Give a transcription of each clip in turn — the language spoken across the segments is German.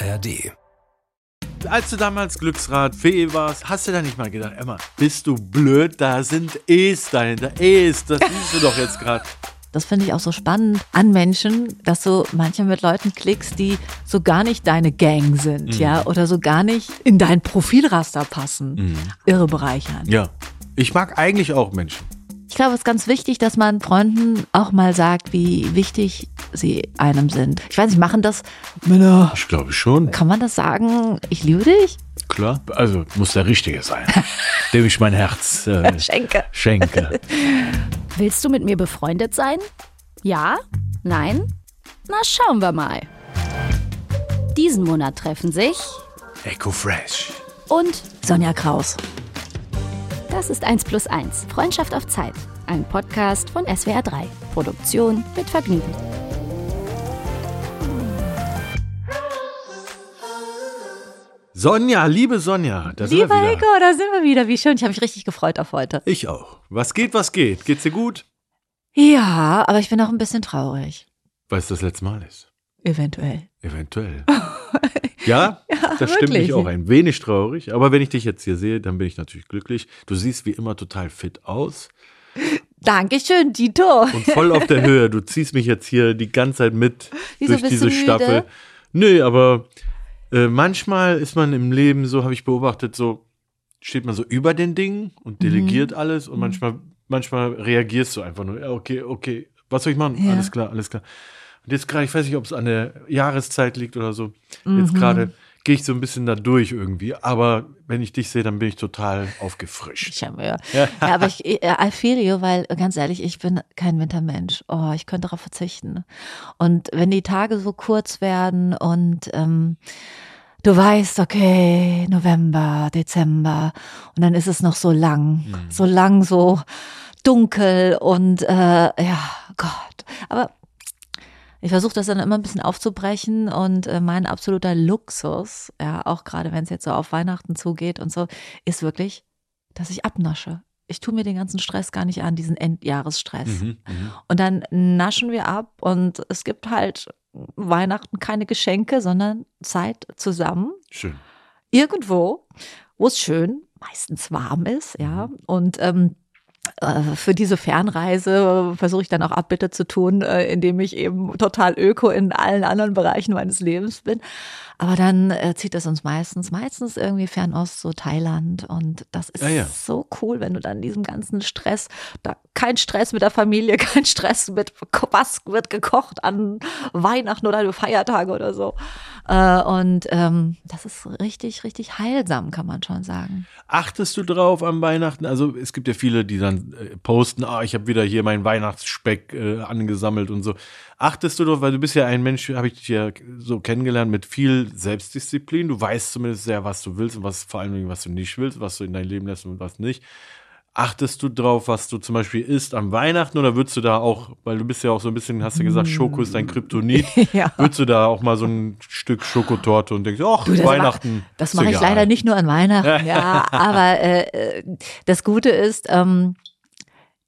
ARD. Als du damals Glücksrad-Fee warst, hast du da nicht mal gedacht, Emma, bist du blöd? Da sind E's dahinter. E's, das siehst du doch jetzt gerade. Das finde ich auch so spannend an Menschen, dass du manchmal mit Leuten klickst, die so gar nicht deine Gang sind, Mhm. ja, oder so gar nicht in dein Profilraster passen. Irre bereichern. Ja, ich mag eigentlich auch Menschen. Ich glaube, es ist ganz wichtig, dass man Freunden auch mal sagt, wie wichtig sie einem sind. Ich weiß nicht, machen das Männer? Ich glaube schon. Kann man das sagen? Ich liebe dich? Klar. Also muss der Richtige sein, dem ich mein Herz äh, Schenke. schenke. Willst du mit mir befreundet sein? Ja? Nein? Na, schauen wir mal. Diesen Monat treffen sich Echo Fresh. und Sonja Kraus. Das ist 1 plus 1. Freundschaft auf Zeit. Ein Podcast von SWR 3. Produktion mit Vergnügen. Sonja, liebe Sonja, da sind wir Lieber wieder. Heiko, da sind wir wieder. Wie schön. Ich habe mich richtig gefreut auf heute. Ich auch. Was geht, was geht? Geht's dir gut? Ja, aber ich bin auch ein bisschen traurig. Weil es das letzte Mal ist. Eventuell. Eventuell. Ja, das stimmt mich auch ein wenig traurig. Aber wenn ich dich jetzt hier sehe, dann bin ich natürlich glücklich. Du siehst wie immer total fit aus Dankeschön, Dito. und voll auf der Höhe. Du ziehst mich jetzt hier die ganze Zeit mit Wieso durch diese? Staffel. Nö, aber äh, manchmal ist man im Leben so, habe ich beobachtet, so steht man so über den Dingen und Mhm. delegiert alles und manchmal, manchmal reagierst du einfach nur, ja, okay, okay, was soll ich machen? Ja. Alles klar, alles klar. Und jetzt gerade, ich weiß nicht, ob es an der Jahreszeit liegt oder so. Mhm. Jetzt gerade gehe ich so ein bisschen da durch irgendwie. Aber wenn ich dich sehe, dann bin ich total aufgefrischt. Ich habe ja. ja, aber ich, äh, I feel you, weil ganz ehrlich, ich bin kein Wintermensch. Oh, ich könnte darauf verzichten. Und wenn die Tage so kurz werden und ähm, du weißt, okay, November, Dezember und dann ist es noch so lang, so lang, so dunkel und äh, ja, Gott. Aber ich versuche das dann immer ein bisschen aufzubrechen und äh, mein absoluter Luxus, ja, auch gerade wenn es jetzt so auf Weihnachten zugeht und so, ist wirklich, dass ich abnasche. Ich tue mir den ganzen Stress gar nicht an, diesen Endjahresstress. Mhm, mhm. Und dann naschen wir ab und es gibt halt Weihnachten keine Geschenke, sondern Zeit zusammen Schön. irgendwo, wo es schön, meistens warm ist, ja. Und ähm, äh, für diese Fernreise versuche ich dann auch Abbitte zu tun, äh, indem ich eben total öko in allen anderen Bereichen meines Lebens bin. Aber dann äh, zieht es uns meistens, meistens irgendwie Fernost, so Thailand. Und das ist Ja, ja. so cool, wenn du dann diesem ganzen Stress, da kein Stress mit der Familie, kein Stress mit was wird gekocht an Weihnachten oder Feiertage oder so. Äh, und ähm, das ist richtig, richtig heilsam, kann man schon sagen. Achtest du drauf am Weihnachten? Also es gibt ja viele, die dann äh, posten, ah, ich habe wieder hier meinen Weihnachtsspeck äh, angesammelt und so. Achtest du drauf, weil du bist ja ein Mensch, habe ich dich ja so kennengelernt, mit viel Selbstdisziplin. Du weißt zumindest sehr, was du willst und was vor allem, was du nicht willst, was du in dein Leben lässt und was nicht. Achtest du drauf, was du zum Beispiel isst am Weihnachten oder würdest du da auch, weil du bist ja auch so ein bisschen, hast du gesagt, Schoko ist dein Kryptonit, Ja. würdest du da auch mal so ein Stück Schokotorte und denkst, ach, das Weihnachten. Mach, das mache ich egal. leider nicht nur an Weihnachten, ja. Aber äh, äh, das Gute ist, ähm,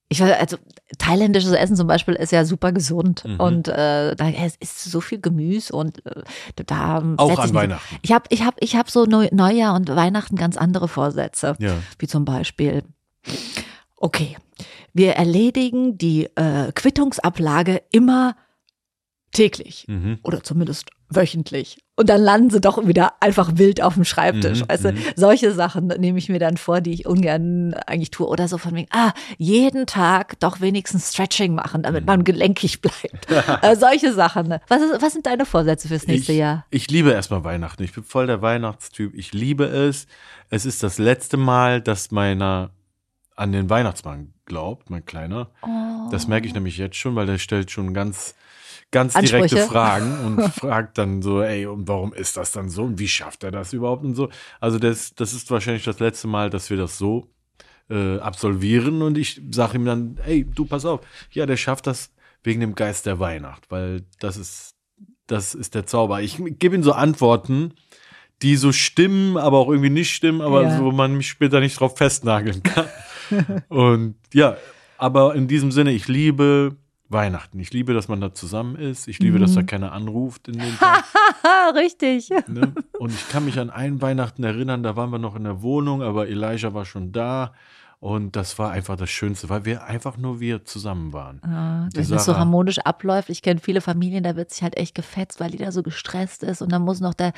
ich weiß, also thailändisches Essen zum Beispiel ist ja super gesund Mhm. und äh, da es ist so viel Gemüse und äh, da Auch an Weihnachten. Ich habe ich hab, ich hab so Neu Neujahr und Weihnachten ganz andere Vorsätze, Ja. wie zum Beispiel okay, wir erledigen die äh, Quittungsablage immer täglich Mhm. oder zumindest wöchentlich. Und dann landen sie doch wieder einfach wild auf dem Schreibtisch. Mhm, weißt du, mhm. solche Sachen nehme ich mir dann vor, die ich ungern eigentlich tue. Oder so von wegen, ah, jeden Tag doch wenigstens Stretching machen, damit Mhm. man gelenkig bleibt. äh, solche Sachen. Was, ist, was sind deine Vorsätze fürs nächste ich, Jahr? Ich liebe erstmal Weihnachten. Ich bin voll der Weihnachtstyp. Ich liebe es. Es ist das letzte Mal, dass meiner an den Weihnachtsmann glaubt, mein Kleiner. Oh. Das merke ich nämlich jetzt schon, weil der stellt schon ganz, ganz Ansprüche. direkte Fragen und fragt dann so, ey, und warum ist das dann so und wie schafft er das überhaupt und so. Also das, das ist wahrscheinlich das letzte Mal, dass wir das so äh, absolvieren und ich sage ihm dann, ey, du pass auf, ja, der schafft das wegen dem Geist der Weihnacht, weil das ist, das ist der Zauber. Ich gebe ihm so Antworten, die so stimmen, aber auch irgendwie nicht stimmen, aber Ja. so, wo man mich später nicht drauf festnageln kann. und ja, aber in diesem Sinne, ich liebe Weihnachten. Ich liebe, dass man da zusammen ist. Ich liebe, dass da keiner anruft in den Tag. Richtig. Ne? Und ich kann mich an einen Weihnachten erinnern, da waren wir noch in der Wohnung, aber Elijah war schon da. Und das war einfach das Schönste, weil wir einfach nur wir zusammen waren. Ja, Die wenn das so harmonisch abläuft. Ich kenne viele Familien, da wird sich halt echt gefetzt, weil die da so gestresst ist und dann muss noch der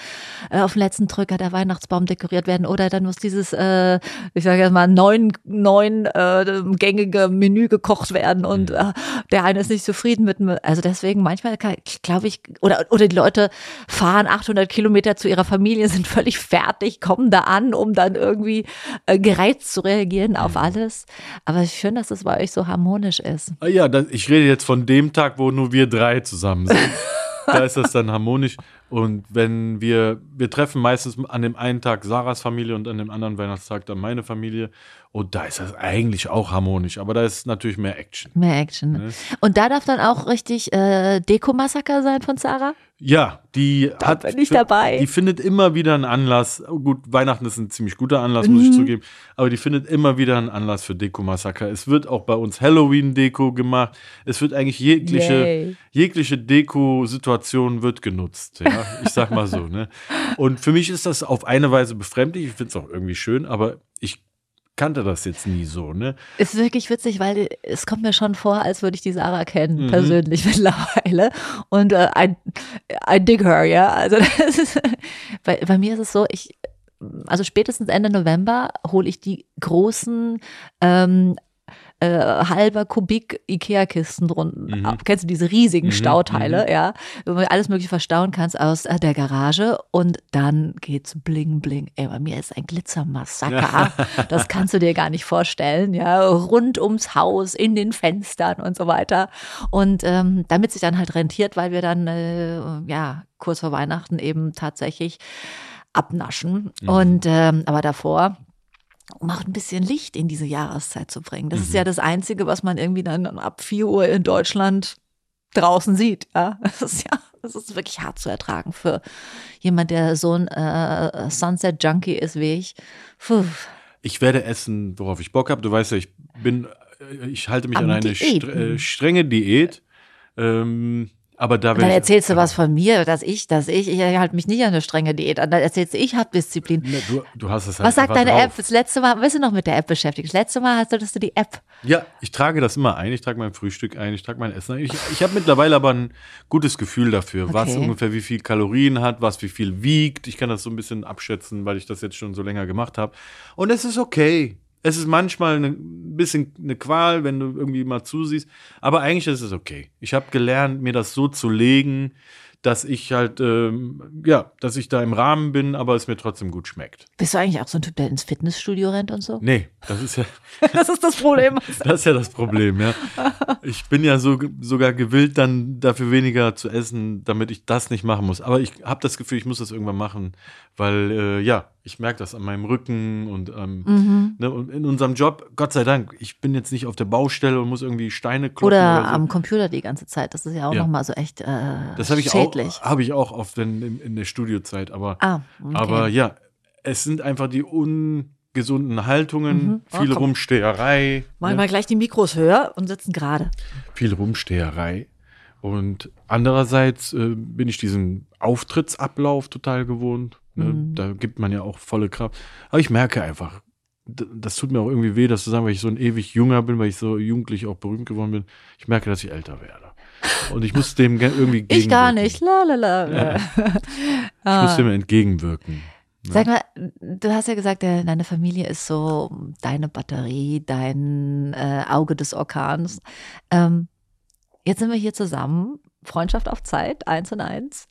äh, auf den letzten Drücker der Weihnachtsbaum dekoriert werden oder dann muss dieses, äh, ich sage jetzt mal, neun, neun äh, gängige Menü gekocht werden und äh, der eine ist nicht zufrieden mit dem, also deswegen manchmal glaube ich, oder, oder die Leute fahren 800 Kilometer zu ihrer Familie, sind völlig fertig, kommen da an, um dann irgendwie äh, gereizt zu reagieren auf alles. Aber schön, dass es bei euch so harmonisch ist. Ah ja, ich rede jetzt von dem Tag, wo nur wir drei zusammen sind. da ist das dann harmonisch. Und wenn wir, wir treffen meistens an dem einen Tag Sarahs Familie und an dem anderen Weihnachtstag dann meine Familie. Und da ist das eigentlich auch harmonisch. Aber da ist natürlich mehr Action. Mehr Action. Ne? Und da darf dann auch richtig äh, Deko-Massaker sein von Sarah? Ja, die Da hat. bin ich dabei. Die findet immer wieder einen Anlass. Gut, Weihnachten ist ein ziemlich guter Anlass, Mhm. muss ich zugeben. Aber die findet immer wieder einen Anlass für Deko-Massaker. Es wird auch bei uns Halloween-Deko gemacht. Es wird eigentlich jegliche, Yay. jegliche Deko-Situation wird genutzt. Ja, ich sag mal so. Ne? Und für mich ist das auf eine Weise befremdlich. Ich finde es auch irgendwie schön, aber ich kannte das jetzt nie so. Ne? Ist wirklich witzig, weil es kommt mir schon vor, als würde ich die Sarah kennen, Mhm. persönlich mittlerweile. Und äh, I, I dig her, ja. Also das ist, bei, bei mir ist es so, ich, also spätestens Ende November hole ich die großen ähm, äh, halber Kubik Ikea-Kisten drunten. Mhm. ab. Kennst du diese riesigen Mhm, Stauteile, ja, wo du alles mögliche verstauen kannst aus äh, der Garage und dann geht's bling bling. Ey, bei mir ist ein Glitzermassaker. Das kannst du dir gar nicht vorstellen, ja, rund ums Haus, in den Fenstern und so weiter. Und ähm, damit sich dann halt rentiert, weil wir dann äh, ja kurz vor Weihnachten eben tatsächlich abnaschen. Mhm. Und ähm, aber davor um auch ein bisschen Licht in diese Jahreszeit zu bringen. Das ist ja das Einzige, was man irgendwie dann ab 4 Uhr in Deutschland draußen sieht. Ja, das ist ja, das ist wirklich hart zu ertragen für jemand, der so ein äh, Sunset-Junkie ist wie ich. Puh. Ich werde essen, worauf ich Bock habe. Du weißt ja, ich bin, äh, ich halte mich Am an eine Diäten. äh, strenge Diät. Ähm, aber da Und dann erzählst du was von mir, dass ich, dass ich, ich halte mich nicht an eine strenge Diät an. Dann erzählst du, ich habe Disziplin. Ne, du, du hast es halt Was sagt deine drauf. App? Das letzte Mal, bist du noch mit der App beschäftigt? Das letzte Mal hast du, dass du die App. Ja, ich trage das immer ein. Ich trage mein Frühstück ein, ich trage mein Essen ein. Ich, ich habe mittlerweile aber ein gutes Gefühl dafür, was Okay. ungefähr wie viel Kalorien hat, was wie viel wiegt. Ich kann das so ein bisschen abschätzen, weil ich das jetzt schon so länger gemacht habe. Und es ist okay. Es ist manchmal ein bisschen eine Qual, wenn du irgendwie mal zusiehst. Aber eigentlich ist es okay. Ich habe gelernt, mir das so zu legen, dass ich halt, ähm, ja, dass ich da im Rahmen bin, aber es mir trotzdem gut schmeckt. Bist du eigentlich auch so ein Typ, der ins Fitnessstudio rennt und so? Nee, das ist ja, Das ist das Problem. Das ist ja das Problem, ja. Ich bin ja so, sogar gewillt, dann dafür weniger zu essen, damit ich das nicht machen muss. Aber ich habe das Gefühl, ich muss das irgendwann machen, weil, äh, ja, ich merke das an meinem Rücken und, ähm, Mhm. ne, und in unserem Job, Gott sei Dank, ich bin jetzt nicht auf der Baustelle und muss irgendwie Steine kloppen Oder oder, so. am Computer die ganze Zeit. Das ist ja auch Ja. nochmal so echt äh, das habe ich auch, schädlich. habe ich auch oft in, in, in der Studiozeit, aber, Ah, okay. aber ja, es sind einfach die ungesunden Haltungen, Mhm. Oh, viel komm. Rumsteherei. Machen ne? wir gleich die Mikros höher und sitzen gerade. viel Rumsteherei. Und andererseits äh, bin ich diesen Auftrittsablauf total gewohnt. Ne? Mhm. Da gibt man ja auch volle Kraft. Aber ich merke einfach, das tut mir auch irgendwie weh, das zu sagen, weil ich so ein ewig junger bin, weil ich so jugendlich auch berühmt geworden bin. Ich merke, dass ich älter werde. Und ich muss dem ge- irgendwie Ich gar gegenwirken. nicht. La, la, la. Ich muss dem entgegenwirken. Sag mal, du hast ja gesagt, deine Familie ist so deine Batterie, dein äh, Auge des Orkans. Ähm, jetzt sind wir hier zusammen. Freundschaft auf Zeit, eins und eins.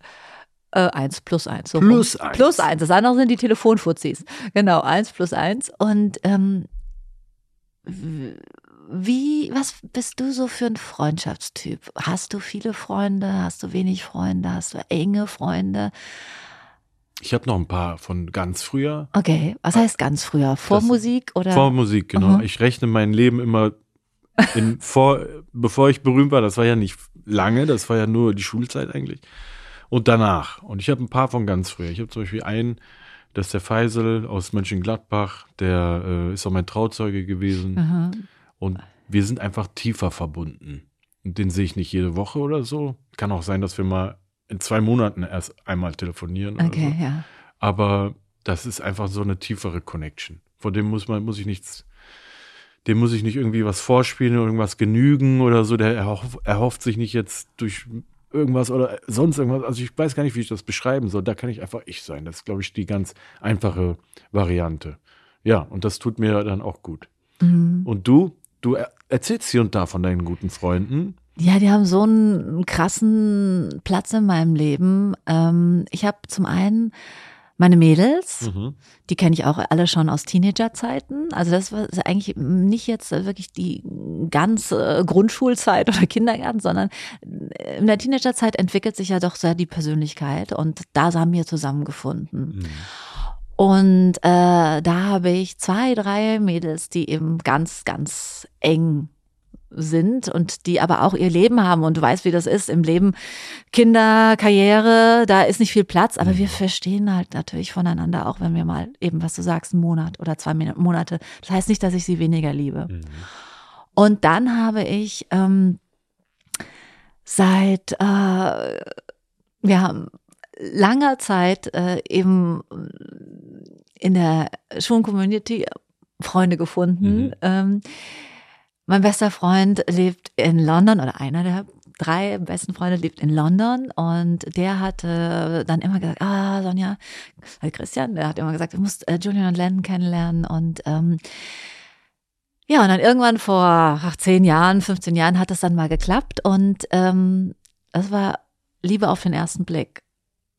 Äh, eins plus eins. So Plus rum. eins. Plus eins. Das andere sind die Telefonfuzis. Genau, eins plus eins. Und ähm, wie, was bist du so für ein Freundschaftstyp? Hast du viele Freunde? Hast du wenig Freunde? Hast du enge Freunde? Ich habe noch ein paar von ganz früher. Okay, was heißt ganz früher? Vor Das- Musik oder? Vor Musik, genau. Mhm. Ich rechne mein Leben immer in, vor, bevor ich berühmt war. Das war ja nicht lange, das war ja nur die Schulzeit eigentlich. Und danach. Und ich habe ein paar von ganz früher. Ich habe zum Beispiel einen, das ist der Faisal aus Mönchengladbach. Der äh, ist auch mein Trauzeuge gewesen. Mhm. Und wir sind einfach tiefer verbunden. den sehe ich nicht jede Woche oder so. Kann auch sein, dass wir mal in zwei Monaten erst einmal telefonieren. Okay, so. ja. Aber das ist einfach so eine tiefere Connection. Vor dem muss man, muss ich nichts, dem muss ich nicht irgendwie was vorspielen oder irgendwas genügen oder so. Der erhoff, erhofft sich nicht jetzt durch irgendwas oder sonst irgendwas. Also ich weiß gar nicht, wie ich das beschreiben soll. Da kann ich einfach ich sein. Das ist, glaube ich, die ganz einfache Variante. Ja, und das tut mir dann auch gut. Mhm. Und du, du erzählst hier und da von deinen guten Freunden. Ja, die haben so einen krassen Platz in meinem Leben. Ähm, ich habe zum einen meine Mädels, Mhm. die kenne ich auch alle schon aus Teenagerzeiten. Also das war eigentlich nicht jetzt wirklich die ganze Grundschulzeit oder Kindergarten, sondern in der Teenagerzeit entwickelt sich ja doch sehr die Persönlichkeit und da haben wir zusammengefunden. Mhm. Und äh, da habe ich zwei, drei Mädels, die eben ganz, ganz eng sind und die aber auch ihr Leben haben und du weißt, wie das ist im Leben. Kinder, Karriere, da ist nicht viel Platz, aber wir verstehen halt natürlich voneinander, auch wenn wir mal eben, was du sagst, einen Monat oder zwei Monate. Das heißt nicht, dass ich sie weniger liebe. Mhm. Und dann habe ich ähm, seit, äh, wir haben langer Zeit äh, eben in der Schwulen-Community Freunde gefunden. Mhm. Ähm, mein bester Freund lebt in London oder einer der drei besten Freunde lebt in London und der hatte dann immer gesagt, ah Sonja, Christian, der hat immer gesagt, du musst äh, Julian und Landon kennenlernen und ähm, ja, und dann irgendwann vor ach, zehn Jahren, 15 Jahren hat es dann mal geklappt und ähm, das war Liebe auf den ersten Blick.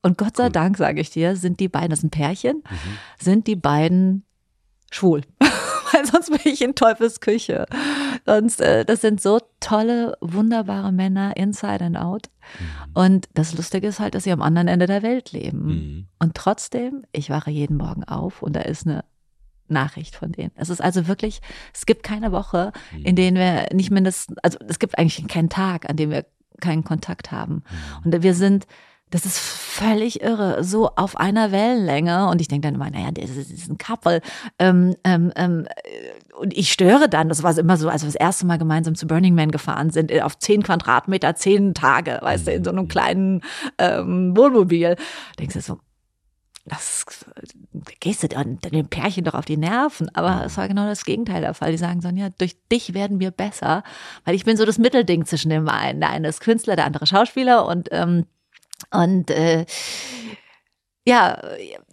Und Gott sei. Dank, sage ich dir, sind die beiden, das ist ein Pärchen, Mhm. sind die beiden schwul. Weil sonst bin ich in Teufels Küche. Sonst, äh, das sind so tolle, wunderbare Männer, inside and out. Und das Lustige ist halt, dass sie am anderen Ende der Welt leben. Mhm. Und trotzdem, ich wache jeden Morgen auf und da ist eine Nachricht von denen. Es ist also wirklich, es gibt keine Woche, Mhm. in denen wir nicht mindestens, also es gibt eigentlich keinen Tag, an dem wir keinen Kontakt haben. Mhm. Und wir sind, das ist völlig irre, so auf einer Wellenlänge. Und ich denke dann immer, naja, das ist, ein Couple. Ähm, ähm, ähm, äh, und ich störe dann, das war immer so, als wir das erste Mal gemeinsam zu Burning Man gefahren sind, äh, auf zehn Quadratmeter, zehn Tage, weißt du, in so einem kleinen ähm, Wohnmobil. Denkst du so, das gehst du dem Pärchen doch auf die Nerven. Aber es war genau das Gegenteil der Fall. Die sagen so, ja, durch dich werden wir besser, weil ich bin so das Mittelding zwischen dem einen. Der eine ist Künstler, der andere Schauspieler und ähm, und äh, ja,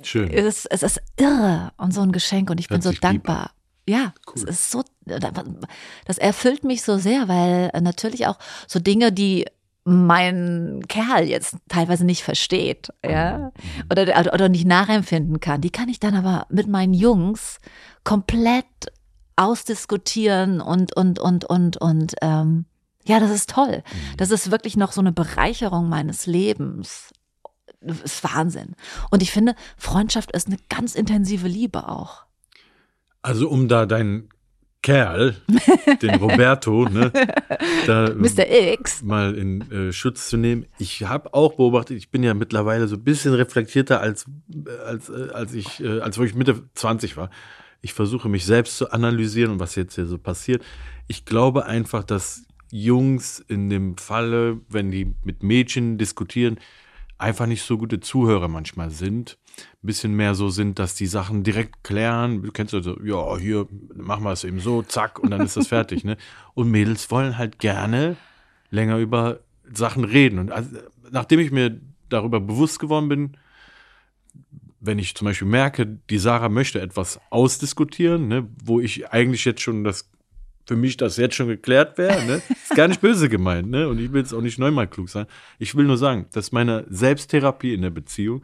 Schön. es, es ist irre und so ein Geschenk und ich bin Hört so sich lieb dankbar. Ja, es Cool. ist so, das erfüllt mich so sehr, weil natürlich auch so Dinge, die mein Kerl jetzt teilweise nicht versteht, ja, oder, oder nicht nachempfinden kann, die kann ich dann aber mit meinen Jungs komplett ausdiskutieren und, und, und, und, und, ähm, ja, das ist toll. Das ist wirklich noch so eine Bereicherung meines Lebens. Das ist Wahnsinn. Und ich finde, Freundschaft ist eine ganz intensive Liebe auch. Also um da deinen Kerl, den Roberto, ne, da Mr. X. mal in äh, Schutz zu nehmen. Ich habe auch beobachtet, ich bin ja mittlerweile so ein bisschen reflektierter als äh, als äh, als ich äh, als wo ich Mitte 20 war. Ich versuche mich selbst zu analysieren und was jetzt hier so passiert. Ich glaube einfach, dass Jungs in dem Falle, wenn die mit Mädchen diskutieren, einfach nicht so gute Zuhörer manchmal sind. Ein bisschen mehr so sind, dass die Sachen direkt klären. Du kennst also, ja, hier machen wir es eben so, zack, und dann ist das fertig. Ne? Und Mädels wollen halt gerne länger über Sachen reden. Und also, nachdem ich mir darüber bewusst geworden bin, wenn ich zum Beispiel merke, die Sarah möchte etwas ausdiskutieren, ne, wo ich eigentlich jetzt schon das für mich das jetzt schon geklärt wäre, ne? Ist gar nicht böse gemeint, ne? Und ich will jetzt auch nicht neunmal klug sein. Ich will nur sagen, das ist meine Selbsttherapie in der Beziehung.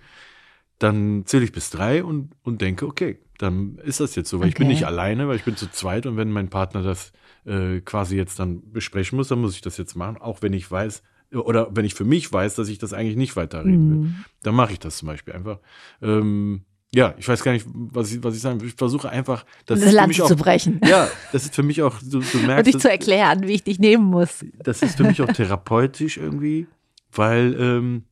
Dann zähle ich bis drei und, und denke, okay, dann ist das jetzt so. Weil ich bin Okay. nicht alleine, weil ich bin zu zweit und wenn mein Partner das äh, quasi jetzt dann besprechen muss, dann muss ich das jetzt machen, auch wenn ich weiß, oder wenn ich für mich weiß, dass ich das eigentlich nicht weiterreden will. Mhm. Dann mache ich das zum Beispiel einfach. Ähm, ja, ich weiß gar nicht, was ich, was ich sagen will. Ich versuche einfach, das mich auch, zu brechen. ja, das ist für mich auch, du, du Und merkst, dich das, zu erklären, wie ich dich nehmen muss. das ist für mich auch therapeutisch irgendwie, weil ähm,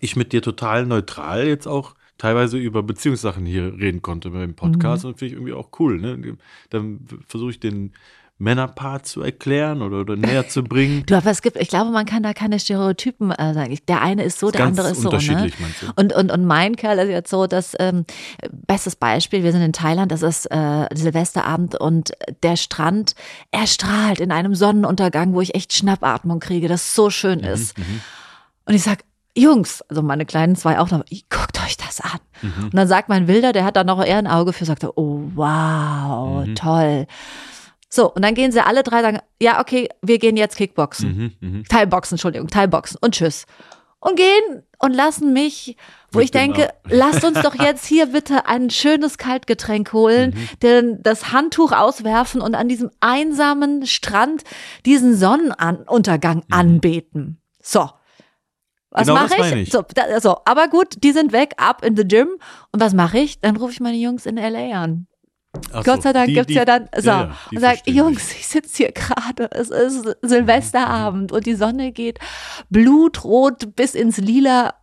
ich mit dir total neutral jetzt auch teilweise über Beziehungssachen hier reden konnte beim Podcast und finde ich irgendwie auch cool. Ne? Dann versuche ich den Männerpart zu erklären oder, oder näher zu bringen. Du, aber es gibt, ich glaube, man kann da keine Stereotypen äh, sagen. Der eine ist so, der Ganz andere ist so. Ne? unterschiedlich, meinst du? Und, und, und mein Kerl ist jetzt so, dass, ähm, bestes Beispiel, wir sind in Thailand, das ist äh, Silvesterabend und der Strand, er strahlt in einem Sonnenuntergang, wo ich echt Schnappatmung kriege, das so schön Mhm, ist. Und ich sag, Jungs, also meine kleinen zwei auch noch, guckt euch das an. Mhm. Und dann sagt mein Wilder, der hat da noch eher ein Auge für, sagt er, oh wow, Mhm. toll. So, und dann gehen sie alle drei, sagen, ja, okay, wir gehen jetzt Kickboxen. Mhm, mhm. Thai-Boxen, Entschuldigung, Thai-Boxen und tschüss. Und gehen und lassen mich, wo Mit ich denke, Arm. lasst uns doch jetzt hier bitte ein schönes Kaltgetränk holen, Mhm. denn das Handtuch auswerfen und an diesem einsamen Strand diesen Sonnenuntergang anbeten. So. Was Genau mache ich? ich. So, da, so, aber gut, die sind weg, up in the gym. Und was mache ich? Dann rufe ich meine Jungs in LA an. Ach Gott so, sei Dank die- gibt's die- ja dann so ja, ja, und sagt, Jungs, ich sitze hier gerade, es ist Silvesterabend und die Sonne geht blutrot bis ins Lila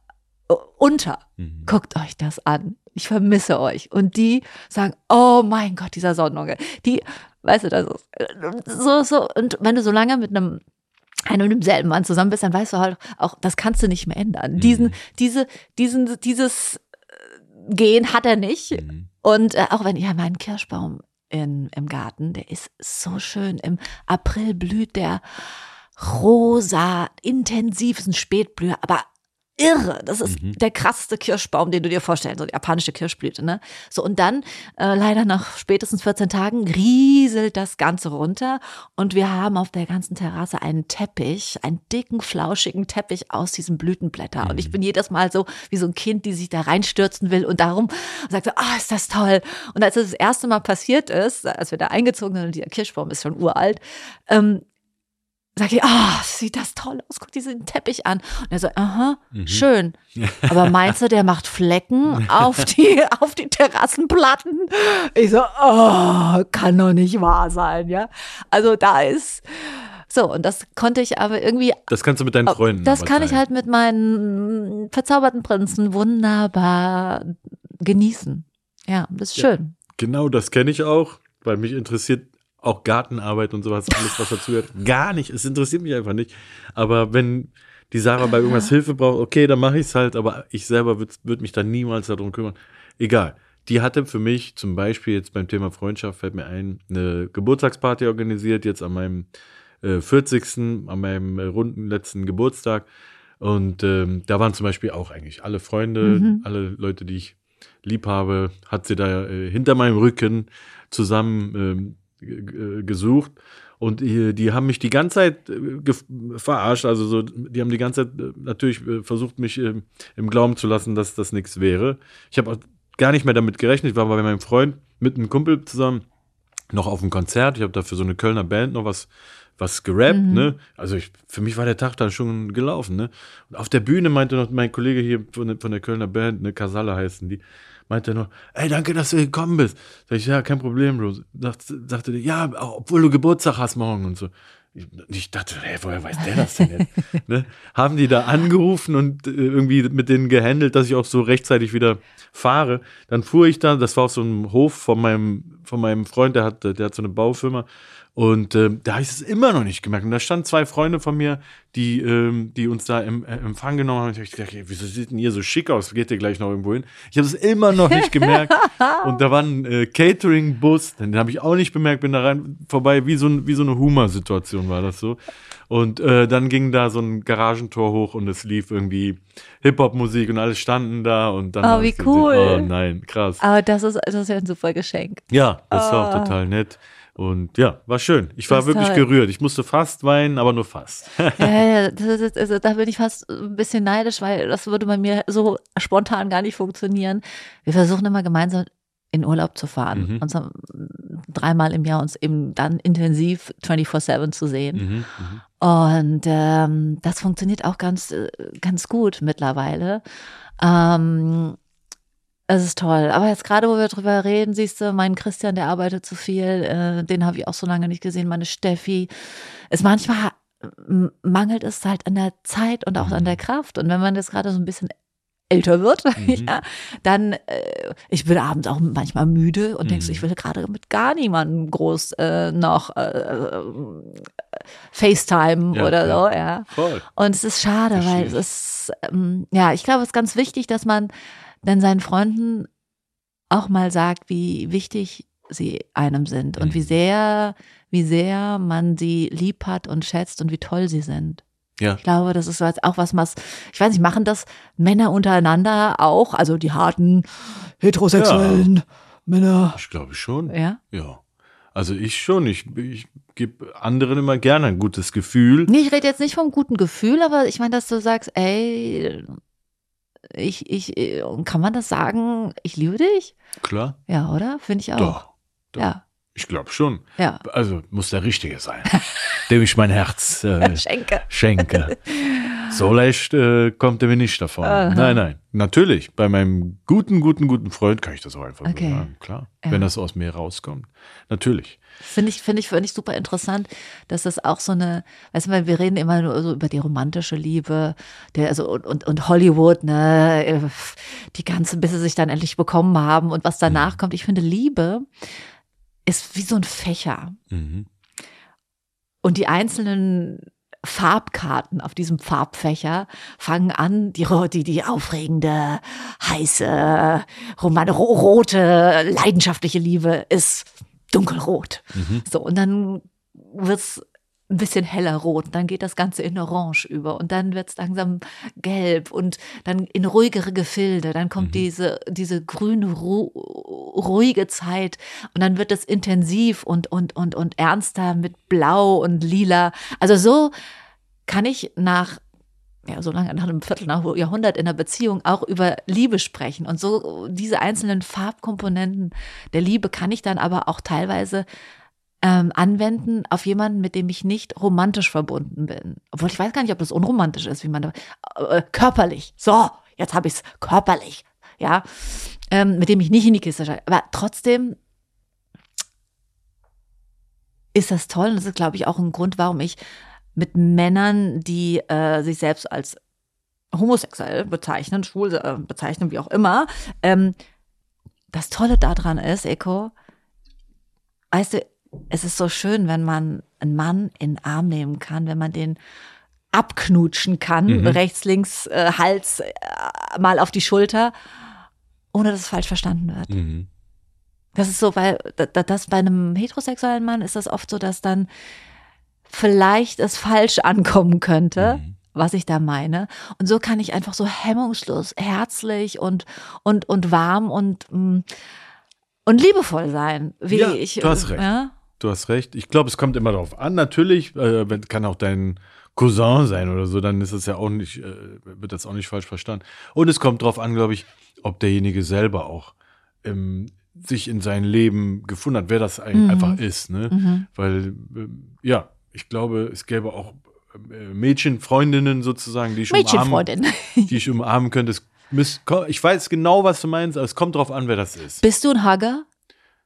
äh, unter. Mhm. Guckt euch das an. Ich vermisse euch. Und die sagen, oh mein Gott, dieser Sonnenuntergang. Die, weißt du, das ist äh, so, so. Und wenn du so lange mit einem einem und demselben Mann zusammen bist, dann weißt du halt auch, das kannst du nicht mehr ändern. Mhm. Diesen, diese, diesen, dieses äh, Gehen hat er nicht. Mhm. Und äh, auch wenn ich ja meinen Kirschbaum in, im Garten, der ist so schön. Im April blüht der rosa, intensiv, ist ein Spätblüher, aber irre. Das ist Mhm. der krasseste Kirschbaum, den du dir vorstellst, so die japanische Kirschblüte, ne? So, und dann, äh, leider nach spätestens 14 Tagen, rieselt das Ganze runter und wir haben auf der ganzen Terrasse einen Teppich, einen dicken, flauschigen Teppich aus diesen Blütenblätter. Und ich bin jedes Mal so wie so ein Kind, die sich da reinstürzen will und darum sagt so, ah, ist das toll. Und als es das erste Mal passiert ist, als wir da eingezogen sind und der Kirschbaum ist schon uralt, ähm, sag ich, ah, sieht das toll aus, guck diesen Teppich an. Und er so, aha, schön. Aber meinst du, der macht Flecken auf die, auf die Terrassenplatten? Ich so, oh, kann doch nicht wahr sein, ja. Also da ist, so, und das konnte ich aber irgendwie Das kannst du mit deinen Freunden. das kann ich halt mit meinen verzauberten Prinzen wunderbar genießen. Ja, das ist Ja. schön. Genau, das kenne ich auch, weil mich interessiert auch Gartenarbeit und sowas, alles, was dazu gehört. Gar nicht. Es interessiert mich einfach nicht. Aber wenn die Sarah bei irgendwas Hilfe braucht, okay, dann mache ich es halt, aber ich selber würde würd mich dann niemals darum kümmern. Egal. Die hatte für mich zum Beispiel jetzt beim Thema Freundschaft, fällt mir ein, eine Geburtstagsparty organisiert, jetzt an meinem äh, 40. an meinem äh, runden letzten Geburtstag. Und ähm, da waren zum Beispiel auch eigentlich alle Freunde, Mhm. alle Leute, die ich lieb habe, hat sie da äh, hinter meinem Rücken zusammen ähm, gesucht. Und die, die haben mich die ganze Zeit äh, verarscht. Also so, die haben die ganze Zeit äh, natürlich äh, versucht, mich ähm, im Glauben zu lassen, dass das nichts wäre. Ich habe auch gar nicht mehr damit gerechnet. Ich war bei meinem Freund mit einem Kumpel zusammen noch auf einem Konzert. Ich habe da für so eine Kölner Band noch was was gerappt, Mhm. ne? Also ich, für mich war der Tag dann schon gelaufen, ne? Und auf der Bühne meinte noch mein Kollege hier von, der- von der Kölner Band, ne, Kasala heißen die, meinte noch, ey, danke, dass du gekommen bist. Sag ich, ja, kein Problem, Bro. Sagt, sagte die, ja, obwohl du Geburtstag hast morgen und so. Ich, ich dachte, hey, woher weiß der das denn jetzt? ne? Haben die da angerufen und äh, irgendwie mit denen gehandelt, dass ich auch so rechtzeitig wieder fahre. Dann fuhr ich da, das war auf so einem Hof von meinem, von meinem Freund, der hat, der hat so eine Baufirma. Und ähm, da habe ich es immer noch nicht gemerkt. Und da standen zwei Freunde von mir, die, ähm, die uns da im äh, Empfang genommen haben. Und ich dachte, wieso sieht denn ihr so schick aus? Geht ihr gleich noch irgendwo hin? Ich habe es immer noch nicht gemerkt. und da war ein äh, Catering-Bus, den habe ich auch nicht bemerkt, bin da rein vorbei, wie so, ein, wie so eine Humor-Situation war das so. Und äh, dann ging da so ein Garagentor hoch und es lief irgendwie Hip-Hop-Musik und alle standen da und dann. Oh, wie ich gesehen, cool. Oh nein, krass. Aber das ist, das ist ja ein super Geschenk. Ja, das war auch total nett. Und ja, war schön. Ich war Das wirklich toll. gerührt. Ich musste fast weinen, aber nur fast. Ja, ja, ist, also, da bin ich fast ein bisschen neidisch, weil das würde bei mir so spontan gar nicht funktionieren. Wir versuchen immer gemeinsam in Urlaub zu fahren. Mhm. Und so dreimal im Jahr uns eben dann intensiv 24-7 zu sehen. Mhm, mhm. Und ähm, das funktioniert auch ganz, äh, ganz gut mittlerweile. Ähm, es ist toll. Aber jetzt gerade, wo wir drüber reden, siehst du, mein Christian, der arbeitet zu viel. Äh, den habe ich auch so lange nicht gesehen. Meine Steffi. Es manchmal mangelt es halt an der Zeit und auch an der Kraft. Und wenn man das gerade so ein bisschen älter wird, ja, dann, äh, ich bin abends auch manchmal müde und denkst, Mhm. ich will gerade mit gar niemandem groß äh, noch äh, FaceTime Ja, oder ja. so, ja. Voll. Und es ist schade, weil es ist, ähm, ja, ich glaube, es ist ganz wichtig, dass man dann seinen Freunden auch mal sagt, wie wichtig sie einem sind und wie Mhm. sehr, wie sehr man sie lieb hat und schätzt und wie toll sie sind. Ja. Ich glaube, das ist auch was, was, ich weiß nicht, machen das Männer untereinander auch, also die harten heterosexuellen Männer. Ich glaube schon. Ja. Ja. Also ich schon. Ich, ich gebe anderen immer gerne ein gutes Gefühl. Nee, ich rede jetzt nicht vom guten Gefühl, aber ich meine, dass du sagst, ey, ich, ich, äh, kann man das sagen, ich liebe dich? Klar. Ja, oder? Finde ich auch. Doch. doch. Ja, Ich glaube schon. ja. Also muss der Richtige sein, dem ich mein Herz äh, Schenke. schenke. So leicht äh, kommt er mir nicht davon. Aha. Nein, nein. Natürlich, bei meinem guten, guten, guten Freund kann ich das auch einfach Okay. sagen. Klar, Ja. wenn das aus mir rauskommt. Natürlich. Finde ich, finde ich, finde ich super interessant, dass das auch so eine, weißt du, wir reden immer nur so über die romantische Liebe, der, also, und, und, und Hollywood, ne, äh, die ganze, bis sie sich dann endlich bekommen haben und was danach kommt. Ich finde, Liebe ist wie so ein Fächer. Mhm. Und die einzelnen Farbkarten auf diesem Farbfächer fangen an, die, die, die aufregende, heiße, roman ro rote, leidenschaftliche Liebe ist dunkelrot. Mhm. So, und dann wird's ein bisschen heller rot, dann geht das Ganze in Orange über und dann wird's langsam gelb und dann in ruhigere Gefilde, dann kommt diese, diese grüne, ru ruhige Zeit und dann wird es intensiv und, und, und, und ernster mit blau und lila. Also so kann ich nach ja, so lange nach einem Viertel nach Jahrhundert in einer Beziehung auch über Liebe sprechen. Und so diese einzelnen Farbkomponenten der Liebe kann ich dann aber auch teilweise ähm, anwenden auf jemanden, mit dem ich nicht romantisch verbunden bin. Obwohl ich weiß gar nicht, ob das unromantisch ist, wie man da, äh, körperlich. So, jetzt habe ich es körperlich. Ja, ähm, mit dem ich nicht in die Kiste steige. Aber trotzdem ist das toll. Und das ist, glaube ich, auch ein Grund, warum ich mit Männern, die äh, sich selbst als homosexuell bezeichnen, schwul äh, bezeichnen, wie auch immer. Ähm, das Tolle daran ist, Eko, weißt du, es ist so schön, wenn man einen Mann in den Arm nehmen kann, wenn man den abknutschen kann, Mhm. rechts, links, äh, Hals, äh, mal auf die Schulter, ohne dass es falsch verstanden wird. Mhm. Das ist so, weil da- da- das bei einem heterosexuellen Mann ist das oft so, dass dann vielleicht es falsch ankommen könnte, Mhm. was ich da meine. Und so kann ich einfach so hemmungslos, herzlich und und und warm und mm, und liebevoll sein, wie Ja, ich. du hast recht. Ja? Du hast recht. Ich glaube, es kommt immer darauf an. Natürlich, äh, wenn, kann auch dein Cousin sein oder so, dann ist es ja auch nicht, äh, wird das auch nicht falsch verstanden. Und es kommt darauf an, glaube ich, ob derjenige selber auch ähm, sich in sein Leben gefunden hat, wer das ein, Mhm. einfach ist. Ne? Mhm. Weil, ähm, ja, ich glaube, es gäbe auch äh, Mädchen, Freundinnen sozusagen, die ich umarmen, die ich umarmen könnte. Müsst, ich weiß genau, was du meinst, aber es kommt darauf an, wer das ist. Bist du ein Hugger?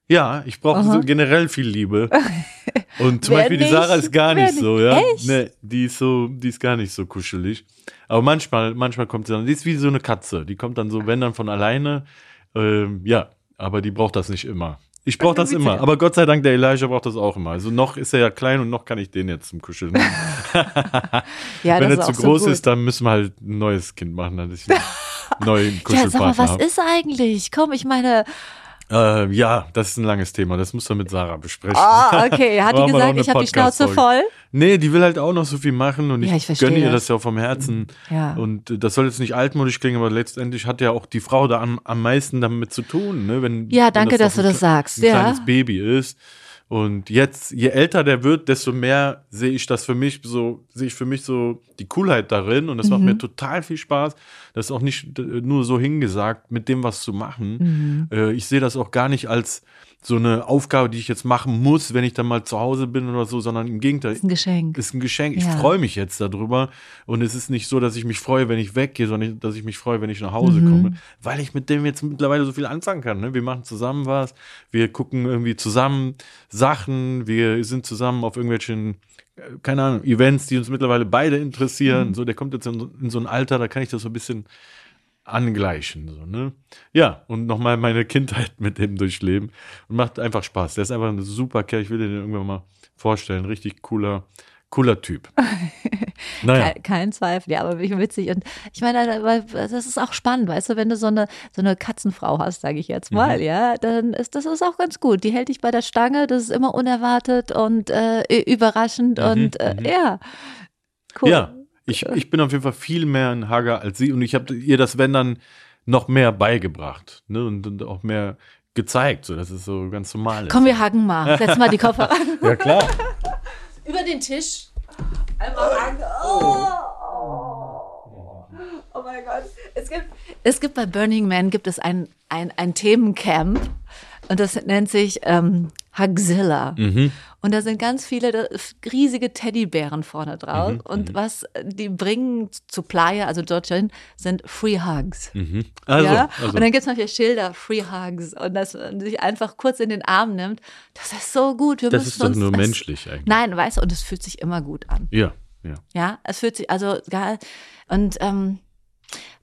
Ja, ich brauche so generell viel Liebe. Und zum Beispiel die nicht? Sarah ist gar Wer nicht so, ja. nicht? Nee, die ist so, die ist gar nicht so kuschelig. Aber manchmal, manchmal kommt sie dann, die ist wie so eine Katze. Die kommt dann so, wenn dann von alleine. Ähm, ja, aber die braucht das nicht immer. Ich brauche das immer. Aber Gott sei Dank, der Elijah braucht das auch immer. Also noch ist er ja klein und noch kann ich den jetzt zum Kuscheln. Ja, wenn er zu so groß gut. ist, dann müssen wir halt ein neues Kind machen, dass ich einen neuen Ja, Kuschelpartner sag mal, was habe. ist eigentlich? Komm, ich meine, Äh, ja, das ist ein langes Thema. Das muss man mit Sarah besprechen. ah, okay, hat die gesagt, ich habe die Schnauze voll? Nee, die will halt auch noch so viel machen und Ja, ich ich, gönne ihr das. das ja vom Herzen. Ja. Und das soll jetzt nicht altmodisch klingen, aber letztendlich hat ja auch die Frau da am, am meisten damit zu tun. Ne? Wenn, Ja, wenn danke, dass du das sagst, Ein ja. kleines Baby ist. Und jetzt, je älter der wird, desto mehr sehe ich das für mich so, sehe ich für mich so die Coolheit darin und das macht Mhm. mir total viel Spaß. Das ist auch nicht äh, nur so hingesagt, mit dem was zu machen. Mhm. Äh, ich sehe das auch gar nicht als so eine Aufgabe, die ich jetzt machen muss, wenn ich dann mal zu Hause bin oder so, sondern im Gegenteil, ist ein Geschenk. ist ein Geschenk. Ich Ja. freue mich jetzt darüber. Und es ist nicht so, dass ich mich freue, wenn ich weggehe, sondern dass ich mich freue, wenn ich nach Hause Mhm. komme. Weil ich mit dem jetzt mittlerweile so viel anfangen kann. Ne? Wir machen zusammen was. Wir gucken irgendwie zusammen Sachen. Wir sind zusammen auf irgendwelchen, äh, keine Ahnung, Events, die uns mittlerweile beide interessieren. Mhm. So, der kommt jetzt in, in so ein Alter, da kann ich das so ein bisschen angleichen. So, ne? Ja, und nochmal meine Kindheit mit dem durchleben. Und macht einfach Spaß. Der ist einfach ein super Kerl. Ich will den irgendwann mal vorstellen. Richtig cooler, cooler Typ. naja. Kein, kein, Zweifel, ja, aber witzig. Und ich meine, das ist auch spannend, weißt du, wenn du so eine, so eine Katzenfrau hast, sage ich jetzt mal, mhm. ja, dann ist das ist auch ganz gut. Die hält dich bei der Stange, das ist immer unerwartet und äh, überraschend mhm, und äh, mhm. ja, cool. Ja, ich, ich bin auf jeden Fall viel mehr ein Hager als sie und ich habe ihr das, wenn dann, noch mehr beigebracht ne? und, und auch mehr gezeigt, so dass es so ganz normal ist. Komm, wir hacken mal. Setz mal die Koffer an. ja, klar. Über den Tisch. Einmal hacken. Oh. oh mein Gott. Es gibt, es gibt bei Burning Man gibt es ein, ein, ein Themencamp und das nennt sich ähm, Hugzilla. Mhm. Und da sind ganz viele riesige Teddybären vorne drauf. Mhm. Und mhm. was die bringen zu Playa, also dorthin, sind Free Hugs. Mhm. Also, ja? also. Und dann gibt es manchmal Schilder, Free Hugs. Und dass man sich einfach kurz in den Arm nimmt. Das ist so gut. Wir das ist doch nur menschlich eigentlich. Nein, weißt du, und es fühlt sich immer gut an. Ja, ja. Ja, es fühlt sich, also, und ähm,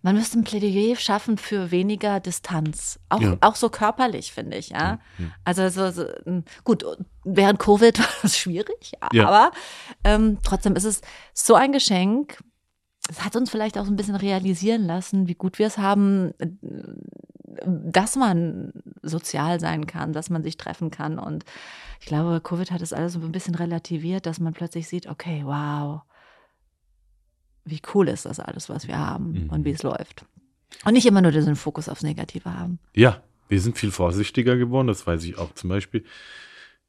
man müsste ein Plädoyer schaffen für weniger Distanz. Auch, ja. auch so körperlich, finde ich, ja. ja. Also so, so, gut, während Covid war das schwierig, aber ähm, trotzdem ist es so ein Geschenk. Es hat uns vielleicht auch so ein bisschen realisieren lassen, wie gut wir es haben, dass man sozial sein kann, dass man sich treffen kann. Und ich glaube, Covid hat es alles so ein bisschen relativiert, dass man plötzlich sieht, okay, wow, wie cool ist das alles, was wir haben mhm. und wie es läuft. Und nicht immer nur diesen Fokus aufs Negative haben. Ja, wir sind viel vorsichtiger geworden, das weiß ich auch zum Beispiel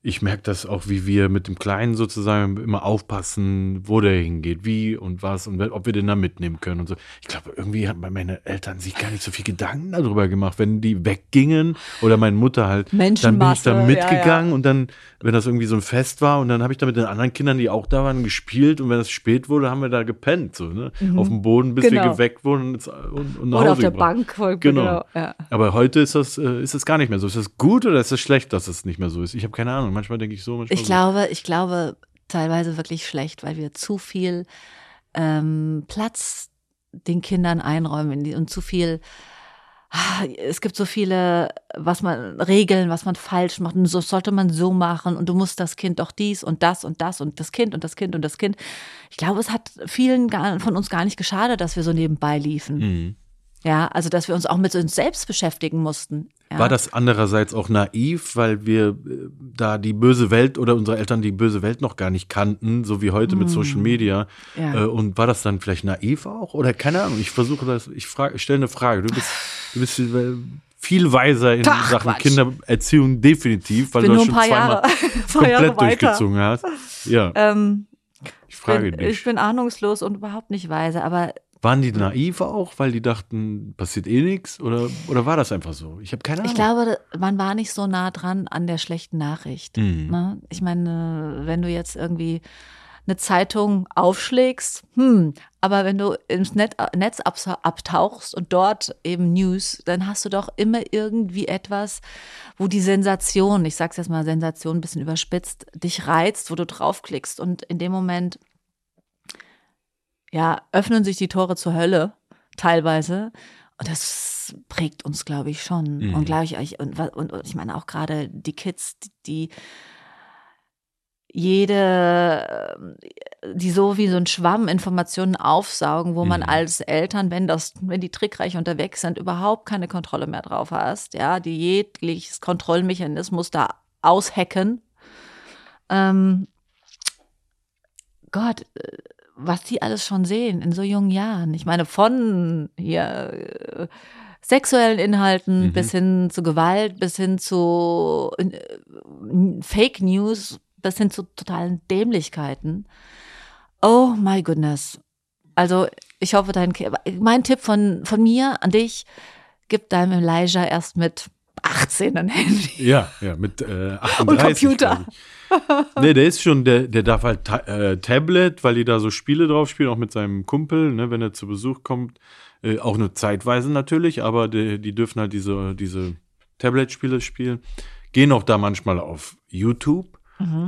ich merke das auch, wie wir mit dem Kleinen sozusagen immer aufpassen, wo der hingeht, wie und was und ob wir den da mitnehmen können und so. Ich glaube, irgendwie haben meine Eltern sich gar nicht so viel Gedanken darüber gemacht, wenn die weggingen oder meine Mutter halt, dann bin ich da mitgegangen ja, ja. und dann, wenn das irgendwie so ein Fest war und dann habe ich da mit den anderen Kindern, die auch da waren, gespielt und wenn es spät wurde, haben wir da gepennt, so, ne? Mhm. Auf dem Boden, bis genau. wir geweckt wurden und, und, und nach Oder Hause auf der gebracht. Bank. Voll, genau. genau ja. Aber heute ist das, äh, ist das gar nicht mehr so. Ist das gut oder ist das schlecht, dass es nicht mehr so ist? Ich habe keine Ahnung. Manchmal denke ich so, manchmal Ich so. glaube, ich glaube teilweise wirklich schlecht, weil wir zu viel ähm, Platz den Kindern einräumen und zu viel ah, es gibt so viele, was man Regeln, was man falsch macht und so sollte man so machen und du musst das Kind doch dies und das und das und das Kind und das Kind und das Kind. Ich glaube, es hat vielen von uns gar nicht geschadet, dass wir so nebenbei liefen. Mhm. Ja, also dass wir uns auch mit uns selbst beschäftigen mussten. Ja. War das andererseits auch naiv, weil wir äh, da die böse Welt oder unsere Eltern die böse Welt noch gar nicht kannten, so wie heute mm. mit. Social Media? Ja. Äh, und war das dann vielleicht naiv auch? Oder keine Ahnung, ich versuche das, ich frage, stelle eine Frage. Du bist, du bist viel weiser in Ach, Sachen Quatsch. Kindererziehung, definitiv, weil du das schon zweimal komplett durchgezogen hast. Ja. Ähm, ich frage bin, dich. Ich bin ahnungslos und überhaupt nicht weise, aber waren die naiv auch, weil die dachten, passiert eh nichts? Oder, oder war das einfach so? Ich habe keine Ahnung. Ich glaube, man war nicht so nah dran an der schlechten Nachricht. Mhm. Ne? Ich meine, wenn du jetzt irgendwie eine Zeitung aufschlägst, hm, aber wenn du ins Netz abtauchst und dort eben News, dann hast du doch immer irgendwie etwas, wo die Sensation, ich sag's jetzt mal Sensation ein bisschen überspitzt, dich reizt, wo du draufklickst und in dem Moment ja, öffnen sich die Tore zur Hölle teilweise. Und das prägt uns, glaube ich, schon. Mhm. Und glaube ich, und, und, und ich meine auch gerade die Kids, die jede, die so wie so ein Schwamm Informationen aufsaugen, wo man mhm. als Eltern, wenn das, wenn die trickreich unterwegs sind, überhaupt keine Kontrolle mehr drauf hast, ja, die jegliches Kontrollmechanismus da aushacken. Ähm, Gott, äh, was die alles schon sehen in so jungen Jahren. Ich meine, von hier äh, sexuellen Inhalten mhm. bis hin zu Gewalt, bis hin zu äh, Fake News, bis hin zu totalen Dämlichkeiten. Oh my goodness. Also ich hoffe, dein mein Tipp von, von mir an dich, gib deinem Elijah erst mit 18 ein Handy. Ja, ja, mit äh, 38. Und Computer. nee, der ist schon, der, der darf halt ta äh, Tablet, weil die da so Spiele drauf spielen, auch mit seinem Kumpel, ne, wenn er zu Besuch kommt. Äh, auch nur zeitweise natürlich, aber die, die dürfen halt diese, diese Tablet-Spiele spielen. Gehen auch da manchmal auf YouTube.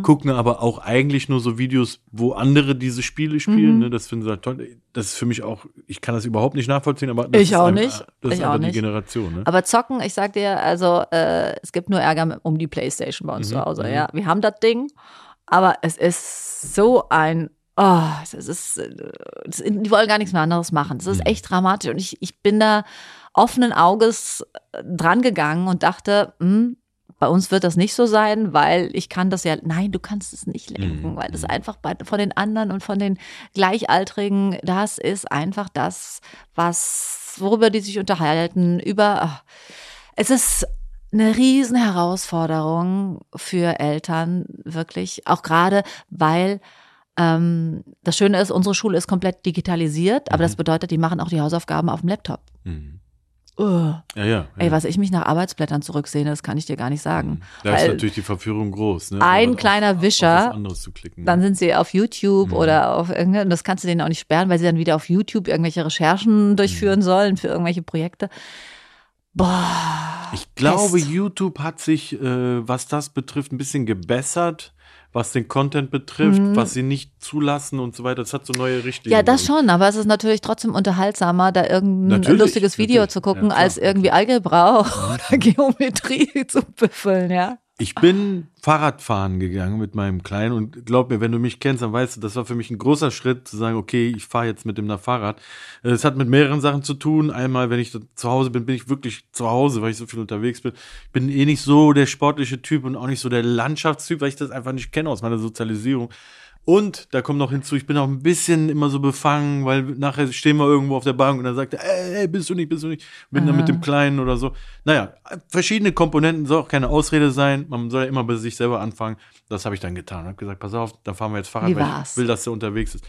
Gucken aber auch eigentlich nur so Videos, wo andere diese Spiele spielen. Mhm. Ne? Das finden sie halt toll. Das ist für mich auch, ich kann das überhaupt nicht nachvollziehen, aber das Ich ist auch einfach, nicht. Das Ich ist auch einfach die nicht. Generation. Ne? Aber zocken, ich sag dir, also äh, es gibt nur Ärger um die Playstation bei uns Mhm, zu Hause. Ja, wir haben das Ding, aber es ist so ein, oh, es ist, ist, die wollen gar nichts mehr anderes machen. Das ist Mhm. echt dramatisch und ich, ich bin da offenen Auges dran gegangen und dachte, hm, bei uns wird das nicht so sein, weil ich kann das ja, nein, du kannst es nicht lenken, Mhm, weil das mhm. einfach bei, von den anderen und von den Gleichaltrigen, das ist einfach das, was, worüber die sich unterhalten, über, ach, es ist eine riesen Herausforderung für Eltern, wirklich, auch gerade, weil ähm, das Schöne ist, unsere Schule ist komplett digitalisiert, aber Mhm. das bedeutet, die machen auch die Hausaufgaben auf dem Laptop. Mhm. Ugh. Ja, ja. Ey, ja. was ich mich nach Arbeitsblättern zurücksehne, das kann ich dir gar nicht sagen. Da ist Weil natürlich die Verführung groß. Ne? ein Aber kleiner auf, Wischer, Auf anderes zu klicken. Dann sind sie auf YouTube Mhm. oder auf irgendein, und das kannst du denen auch nicht sperren, weil sie dann wieder auf YouTube irgendwelche Recherchen durchführen Mhm. sollen für irgendwelche Projekte. Boah. Ich glaube, Pest. YouTube hat sich, äh, was das betrifft, ein bisschen gebessert, was den Content betrifft, Mhm. was sie nicht zulassen und so weiter. Das hat so neue Richtlinien. Ja, das schon, aber es ist natürlich trotzdem unterhaltsamer, da irgendein Natürlich, lustiges Video natürlich. zu gucken, Ja, als irgendwie Algebra oder Geometrie zu büffeln, ja. Ich bin Fahrradfahren gegangen mit meinem Kleinen und glaub mir, wenn du mich kennst, dann weißt du, das war für mich ein großer Schritt zu sagen, okay, ich fahre jetzt mit dem nach Fahrrad. Es hat mit mehreren Sachen zu tun. Einmal, wenn ich zu Hause bin, bin ich wirklich zu Hause, weil ich so viel unterwegs bin. Ich bin eh nicht so der sportliche Typ und auch nicht so der Landschaftstyp, weil ich das einfach nicht kenne aus meiner Sozialisierung. Und da kommt noch hinzu, ich bin auch ein bisschen immer so befangen, weil nachher stehen wir irgendwo auf der Bank und dann sagt er, ey, ey, bist du nicht, bist du nicht, bin dann mit dem Kleinen oder so. Naja, verschiedene Komponenten soll auch keine Ausrede sein. Man soll ja immer bei sich selber anfangen. Das habe ich dann getan. Habe gesagt, pass auf, da fahren wir jetzt Fahrrad, Wie weil war's? ich will, dass der unterwegs ist.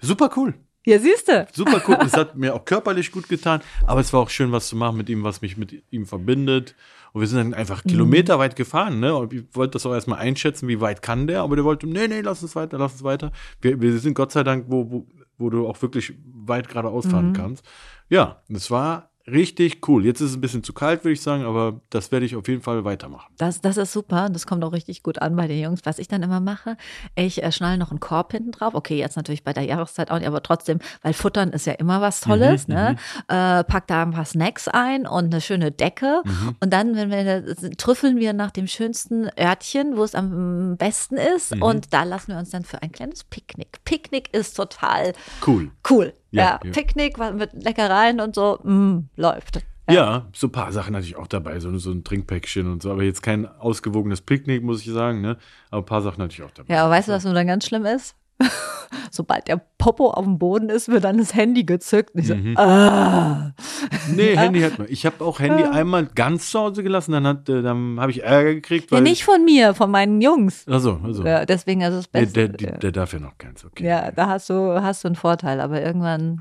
Super cool. Ja, siehst du. Super cool. Es hat mir auch körperlich gut getan, aber es war auch schön, was zu machen mit ihm, was mich mit ihm verbindet. Und wir sind dann einfach Mhm. kilometerweit gefahren, ne? Und ich wollte das auch erstmal einschätzen, wie weit kann der, aber der wollte, nee, nee, lass uns weiter, lass uns weiter. Wir, wir sind Gott sei Dank, wo, wo, wo du auch wirklich weit geradeaus fahren Mhm. kannst. Ja, das war richtig cool. Jetzt ist es ein bisschen zu kalt, würde ich sagen, aber das werde ich auf jeden Fall weitermachen. Das, das ist super. Das kommt auch richtig gut an bei den Jungs. Was ich dann immer mache, ich äh, schnall noch einen Korb hinten drauf. Okay, jetzt natürlich bei der Jahreszeit auch nicht, aber trotzdem, weil Futtern ist ja immer was Tolles. Mhm, ne? Äh, pack da ein paar Snacks ein und eine schöne Decke. Mhm. Und dann, wenn wir trüffeln wir nach dem schönsten Örtchen, wo es am besten ist. Mhm. Und da lassen wir uns dann für ein kleines Picknick. Picknick ist total Cool. cool. Ja, Ja, ja. Picknick mit Leckereien und so, mm, läuft. Ja. so ein paar Sachen hatte ich auch dabei, so, so ein Trinkpäckchen und so, aber jetzt kein ausgewogenes Picknick, muss ich sagen, ne? Aber ein paar Sachen hatte ich auch dabei. Ja, aber weißt du, was nur dann ganz schlimm ist? Sobald der Popo auf dem Boden ist, wird dann das Handy gezückt. Und ich so, Mhm. ah. Nee, Handy hat man. Ich habe auch Handy einmal ganz zu Hause gelassen, dann, hat, äh, dann habe ich Ärger gekriegt, Ja, weil. nicht von mir, von meinen Jungs. Also, also. Ja, deswegen ist es besser. der, der, der darf ja noch keins, okay. ja, da hast du, hast du einen Vorteil, aber irgendwann.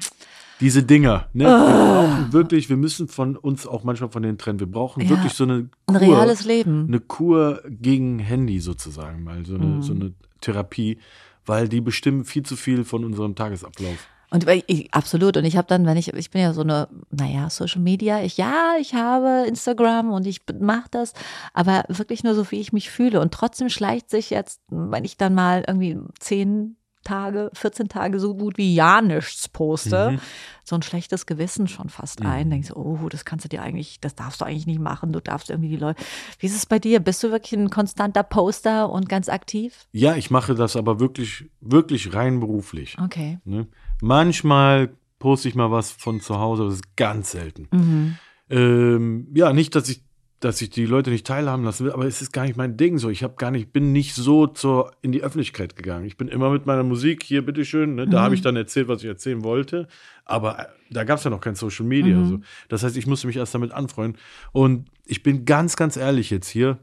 Diese Dinger, ne? Ah. Wir brauchen wirklich, wir müssen von uns auch manchmal von den trennen. Wir brauchen Ja, wirklich so eine Ein Kur, reales Leben. eine Kur gegen Handy sozusagen, mal so eine, Mhm. so eine Therapie, weil die bestimmen viel zu viel von unserem Tagesablauf. Und ich, absolut. Und ich habe dann, wenn ich, ich bin ja so eine, naja, Social Media, ich, ja, ich habe Instagram und ich mache das, aber wirklich nur so, wie ich mich fühle. Und trotzdem schleicht sich jetzt, wenn ich dann mal irgendwie zehn Tage, 14 Tage so gut wie ja nichts poste, Mhm. so ein schlechtes Gewissen schon fast ein. Denkst du, oh, das kannst du dir eigentlich, das darfst du eigentlich nicht machen. Du darfst irgendwie die Leute. Wie ist es bei dir? Bist du wirklich ein konstanter Poster und ganz aktiv? Ja, ich mache das aber wirklich, wirklich rein beruflich. Okay. Ne? Manchmal poste ich mal was von zu Hause, aber das ist ganz selten. Mhm. Ähm, ja, nicht, dass ich, dass ich die Leute nicht teilhaben lassen will, aber es ist gar nicht mein Ding so. Ich habe gar nicht, bin nicht so zur, in die Öffentlichkeit gegangen. Ich bin immer mit meiner Musik hier, bitteschön. Ne? Da Mhm. habe ich dann erzählt, was ich erzählen wollte. Aber äh, da gab es ja noch kein Social Media. Mhm. So. Das heißt, ich musste mich erst damit anfreunden. Und ich bin ganz, ganz ehrlich jetzt hier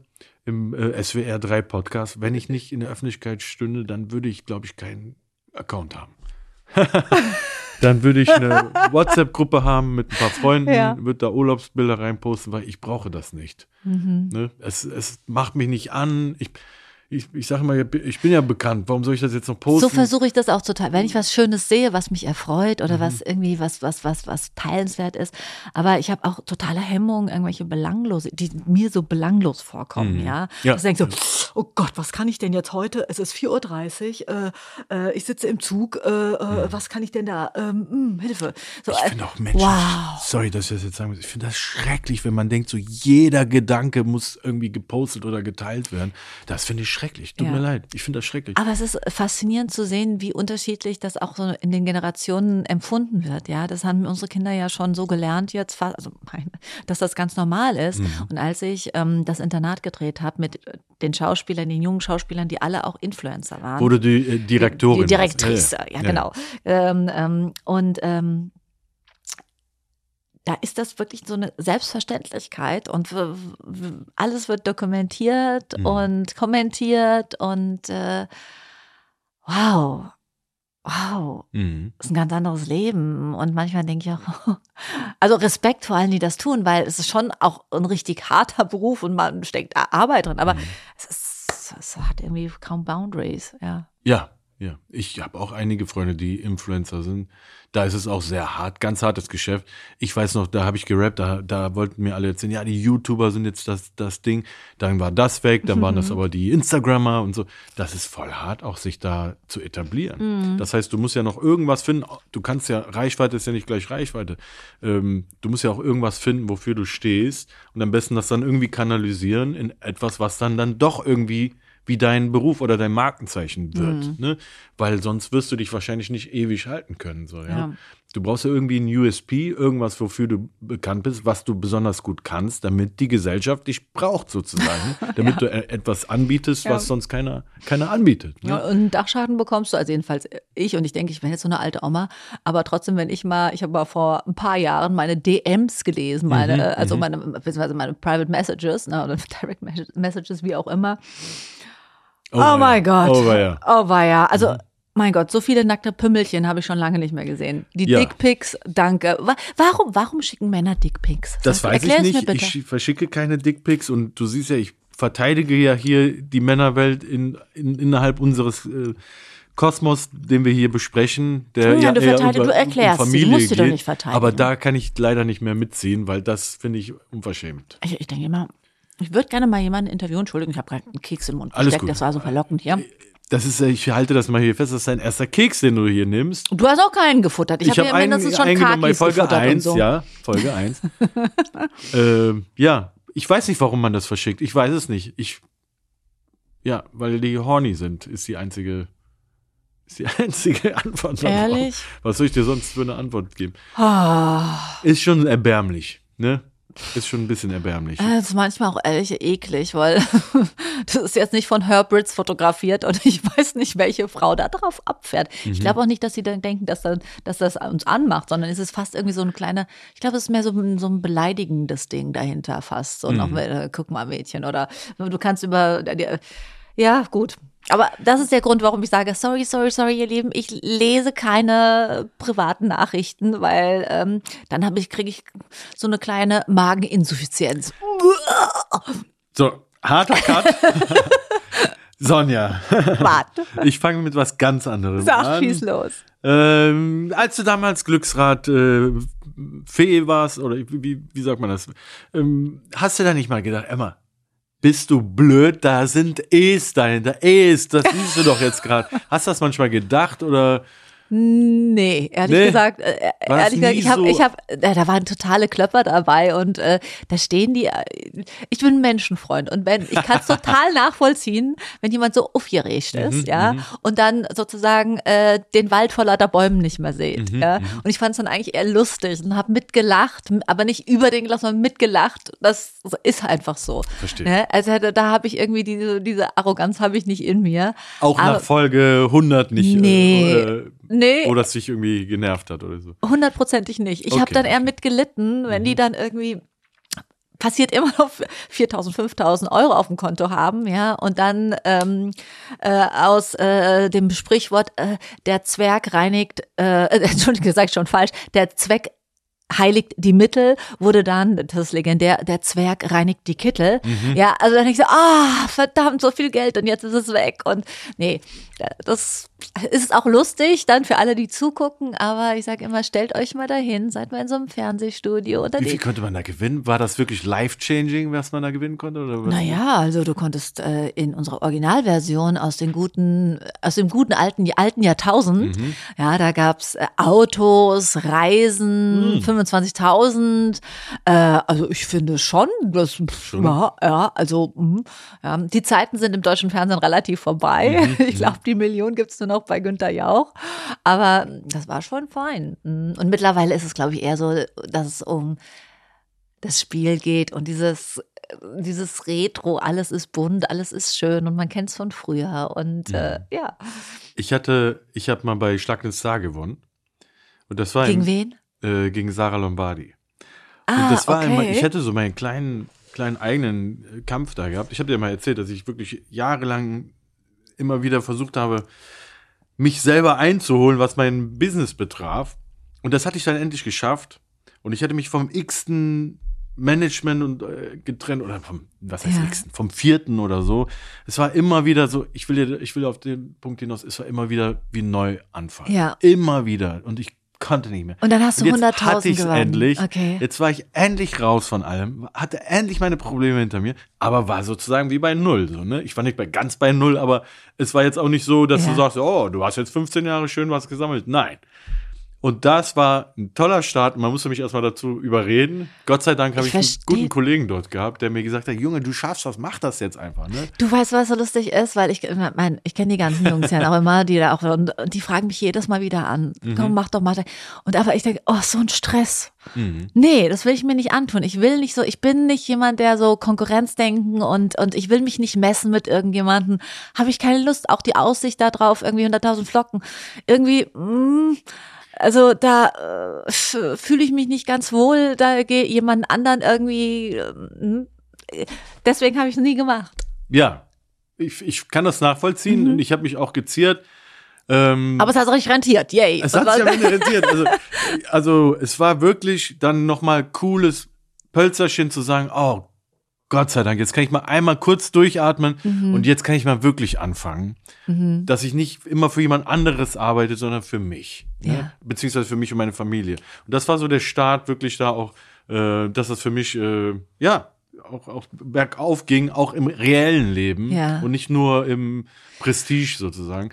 im äh, SWR 3 Podcast. Wenn ich nicht in der Öffentlichkeit stünde, dann würde ich, glaube ich, keinen Account haben. Dann würde ich eine WhatsApp-Gruppe haben mit ein paar Freunden, Ja. würde da Urlaubsbilder reinposten, weil ich brauche das nicht. Mhm. Ne? Es, es macht mich nicht an. Ich, ich, ich sage mal, ich bin ja bekannt. Warum soll ich das jetzt noch posten? So versuche ich das auch zu teilen. Wenn ich was Schönes sehe, was mich erfreut Mhm. oder was irgendwie was, was, was, was teilenswert ist. Aber ich habe auch totale Hemmungen, irgendwelche belanglose, die mir so belanglos vorkommen, Mhm. ja. Ja. Das denke so, oh Gott, was kann ich denn jetzt heute? Es ist 4.30 Uhr, äh, äh, ich sitze im Zug, äh, äh, was kann ich denn da? Ähm, mh, Hilfe. So, Ich äh, finde auch Menschen, Wow. sorry, dass ich das jetzt sagen muss, ich finde das schrecklich, wenn man denkt, so jeder Gedanke muss irgendwie gepostet oder geteilt werden. Das finde ich schrecklich. Tut Ja. mir leid. Ich finde das schrecklich. Aber es ist faszinierend zu sehen, wie unterschiedlich das auch so in den Generationen empfunden wird. Ja, das haben unsere Kinder ja schon so gelernt jetzt, also dass das ganz normal ist. Mhm. Und als ich ähm, das Internat gedreht habe mit den Schauspielern, den jungen Schauspielern, die alle auch Influencer waren. Wurde die äh, Direktorin. Die Direktrice, ja, ja. genau. Ähm, ähm, und ähm, da ist das wirklich so eine Selbstverständlichkeit und alles wird dokumentiert Mhm. und kommentiert und äh, wow, wow, Mhm. ist ein ganz anderes Leben. Und manchmal denke ich auch, also Respekt vor allen, die das tun, weil es ist schon auch ein richtig harter Beruf und man steckt Arbeit drin, Mhm. aber es, ist, es hat irgendwie kaum Boundaries, ja. Ja, ja. Ich habe auch einige Freunde, die Influencer sind. Da ist es auch sehr hart, ganz hartes Geschäft. Ich weiß noch, da habe ich gerappt, da, da wollten mir alle erzählen, ja, die YouTuber sind jetzt das, das Ding. Dann war das weg, dann waren das aber die Instagrammer und so. Das ist voll hart, auch sich da zu etablieren. Das heißt, du musst ja noch irgendwas finden. Du kannst ja, Reichweite ist ja nicht gleich Reichweite. Ähm, du musst ja auch irgendwas finden, wofür du stehst und am besten das dann irgendwie kanalisieren in etwas, was dann dann doch irgendwie wie dein Beruf oder dein Markenzeichen wird, ne? Weil sonst wirst du dich wahrscheinlich nicht ewig halten können, so, ja. Ja. Du brauchst ja irgendwie ein USP, irgendwas, wofür du bekannt bist, was du besonders gut kannst, damit die Gesellschaft dich braucht, sozusagen. damit du e- etwas anbietest, was sonst keiner, keiner anbietet. Ne? Ja, und einen Dachschaden bekommst du, also jedenfalls ich, und ich denke, ich bin jetzt so eine alte Oma, aber trotzdem, wenn ich mal, ich habe mal vor ein paar Jahren meine DMs gelesen, meine, Mhm, äh, also meine, beziehungsweise meine Private Messages, ne, oder Direct Mes- Messages, wie auch immer. Oh, weia. mein Gott. Oh, weia. Oh, weia. Also, mein Gott, so viele nackte Pümmelchen habe ich schon lange nicht mehr gesehen. Die Ja. Dickpics, danke. Wa warum, warum schicken Männer Dickpics? Das Sag- weiß ich nicht. Ich verschicke keine Dickpics und du siehst ja, ich verteidige ja hier die Männerwelt in, in, innerhalb unseres äh, Kosmos, den wir hier besprechen. Der Ja, du eher verteidigst- über- du erklärst sie, du Familie musst sie doch nicht verteidigen. Aber da kann ich leider nicht mehr mitziehen, weil das finde ich unverschämt. Ich, ich denke immer, ich würde gerne mal jemanden interviewen. Entschuldigung, ich habe gerade einen Keks im Mund Alles gesteckt. gut. Das war so verlockend hier. Das ist, äh, ich halte das mal hier fest, das ist dein erster Keks, den du hier nimmst. Du hast auch keinen gefuttert. Ich, Ich habe ja einen mindestens schon eingenommen bei Kakis Folge gefuttert 1, und so. ja, Folge 1. ähm, ja, ich weiß nicht, warum man das verschickt. Ich weiß es nicht. Ich, ja, weil die horny sind, ist die einzige, ist die einzige Antwort. darauf. Ehrlich? Was soll ich dir sonst für eine Antwort geben? Ah, Ist schon erbärmlich, ne? Ist schon ein bisschen erbärmlich. das ist manchmal auch ehrlich eklig, weil das ist jetzt nicht von Herbrits fotografiert und ich weiß nicht, welche Frau da drauf abfährt. Mhm. Ich glaube auch nicht, dass sie dann denken, dass, dann, dass das uns anmacht, sondern es ist fast irgendwie so ein kleiner, ich glaube, es ist mehr so, ein- so ein beleidigendes Ding dahinter fast. So noch, Mhm. äh, guck mal, Mädchen, oder du kannst über, ja, gut. Aber das ist der Grund, warum ich sage, sorry, sorry, sorry, ihr Lieben, ich lese keine privaten Nachrichten, weil ähm, dann habe ich, kriege ich so eine kleine Mageninsuffizienz. So, harter Cut. Sonja, Warte, ich fange mit was ganz anderem sag, an. schieß los. Ähm, als du damals Glücksrad äh, Fee warst, oder wie, wie sagt man das, ähm, hast du da nicht mal gedacht, Emma, bist du blöd? Da sind E's dahinter. E's, das siehst du doch jetzt gerade. Hast du das manchmal gedacht oder? Nee, ehrlich Nee. gesagt, äh, das ehrlich gesagt, ich habe, so? ich habe, äh, da waren totale Klöpper dabei und äh, da stehen die. Äh, ich bin ein Menschenfreund und wenn ich kann es total nachvollziehen, wenn jemand so aufgeregt ist, Mhm, ja, und dann sozusagen äh, den Wald vor lauter Bäumen nicht mehr sieht, Mhm, ja. Und ich fand es dann eigentlich eher lustig und habe mitgelacht, aber nicht über den gelacht, sondern mitgelacht. Das ist einfach so. Verstehe. Ne? Also da, da habe ich irgendwie diese, diese Arroganz habe ich nicht in mir. Auch Aber- nach Folge 100 nicht, Nee. Nee. wo das dich irgendwie genervt hat oder so. Hundertprozentig nicht. Ich habe Okay. dann eher mitgelitten, wenn die dann irgendwie passiert immer noch 4.000, 5.000 Euro auf dem Konto haben, ja, und dann ähm, äh, aus äh, dem Sprichwort, äh, der Zwerg reinigt, äh, Entschuldigung, sag ich schon falsch, der Zweck heiligt die Mittel, wurde dann, das ist legendär, der Zwerg reinigt die Kittel. Ja, also dann ich so, ah, verdammt, so viel Geld und jetzt ist es weg. Und nee, das ist auch lustig dann für alle, die zugucken, aber ich sage immer, stellt euch mal dahin, seid mal in so einem Fernsehstudio. Dann Wie viel konnte man da gewinnen? War das wirklich life-changing, was man da gewinnen konnte? Oder was? Naja, also du konntest äh, in unserer Originalversion aus den guten, aus dem guten alten, alten Jahrtausend, Mhm. ja, da gab's äh, Autos, Reisen, Mhm. 25.000. Äh, also ich finde schon, das, Schon? ja, ja, also mh, ja, die Zeiten sind im deutschen Fernsehen relativ vorbei. Mhm, Ich glaube, die Million gibt's nur noch bei Günther Jauch. Aber das war schon fein. Mhm. Und mittlerweile ist es, glaube ich, eher so, dass es um das Spiel geht und dieses dieses Retro, alles ist bunt, alles ist schön und man kennt es von früher und äh, ja. Ich hatte, ich habe mal bei Schlag den Star gewonnen. Und das war Gegen im, wen? Äh, gegen Sarah Lombardi. Ah, und das war okay. immer, ich hätte so meinen kleinen, kleinen eigenen äh, Kampf da gehabt. Ich habe dir mal erzählt, dass ich wirklich jahrelang immer wieder versucht habe, mich selber einzuholen, was mein Business betraf. Und das hatte ich dann endlich geschafft. Und ich hatte mich vom x-ten Management und äh, getrennt oder vom was heißt Ja. x vom vierten oder so. Es war immer wieder so, ich will ich will auf den Punkt hinaus, es war immer wieder wie neu anfangen. Ja. Immer wieder und ich konnte nicht mehr. Und dann hast du Und jetzt 100.000 hatte ich's gewonnen. endlich. Okay. Jetzt war ich endlich raus von allem, hatte endlich meine Probleme hinter mir, aber war sozusagen wie bei Null. So, ne? Ich war nicht bei, ganz bei Null, aber es war jetzt auch nicht so, dass Ja. du sagst, oh, du hast jetzt 15 Jahre schön was gesammelt. Nein. Und das war ein toller Start. Man musste mich erstmal dazu überreden. Gott sei Dank habe Ich ich, einen guten Kollegen dort gehabt, der mir gesagt hat, Junge, du schaffst das, mach das jetzt einfach. Ne? Du weißt, was so lustig ist, weil ich mein, ich kenne die ganzen Jungs ja auch immer, die da auch und die fragen mich jedes Mal wieder an. Mhm. Komm, mach doch mal. Und aber ich denke, oh, so ein Stress. Mhm. Nee, das will ich mir nicht antun. Ich will nicht so, ich bin nicht jemand, der so Konkurrenzdenken und, und ich will mich nicht messen mit irgendjemandem. Habe ich keine Lust. Auch die Aussicht da drauf, irgendwie 100.000 Flocken. Irgendwie, mm, also da äh, fühle ich mich nicht ganz wohl, da gehe jemand anderen irgendwie, äh, deswegen habe ich es nie gemacht. Ja, ich, ich kann das nachvollziehen und ich habe mich auch geziert. Ähm, Mhm. Aber es hat sich rentiert, yay. Es hat sich am Ende rentiert. Also, also es war wirklich dann nochmal cooles Pölzerchen zu sagen, oh Gott sei Dank, jetzt kann ich mal einmal kurz durchatmen Mhm. und jetzt kann ich mal wirklich anfangen, dass ich nicht immer für jemand anderes arbeite, sondern für mich. Ja. Ne? Beziehungsweise für mich und meine Familie. Und das war so der Start wirklich da auch, äh, dass das für mich, äh, ja, auch, auch bergauf ging, auch im reellen Leben Ja. und nicht nur im Prestige sozusagen.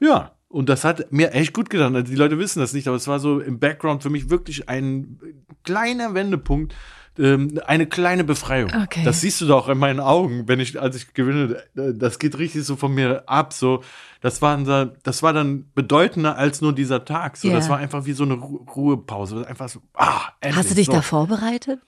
Ja, und das hat mir echt gut getan. Also die Leute wissen das nicht, aber es war so im Background für mich wirklich ein kleiner Wendepunkt, ähm, eine kleine Befreiung. Okay. Das siehst du doch in meinen Augen, wenn ich, als ich gewinne, äh, das geht richtig so von mir ab. So, das war, unser, das war dann bedeutender als nur dieser Tag. So, Ja. das war einfach wie so eine Ru Ruhepause. Einfach so, ah, endlich, Hast du dich so. da vorbereitet?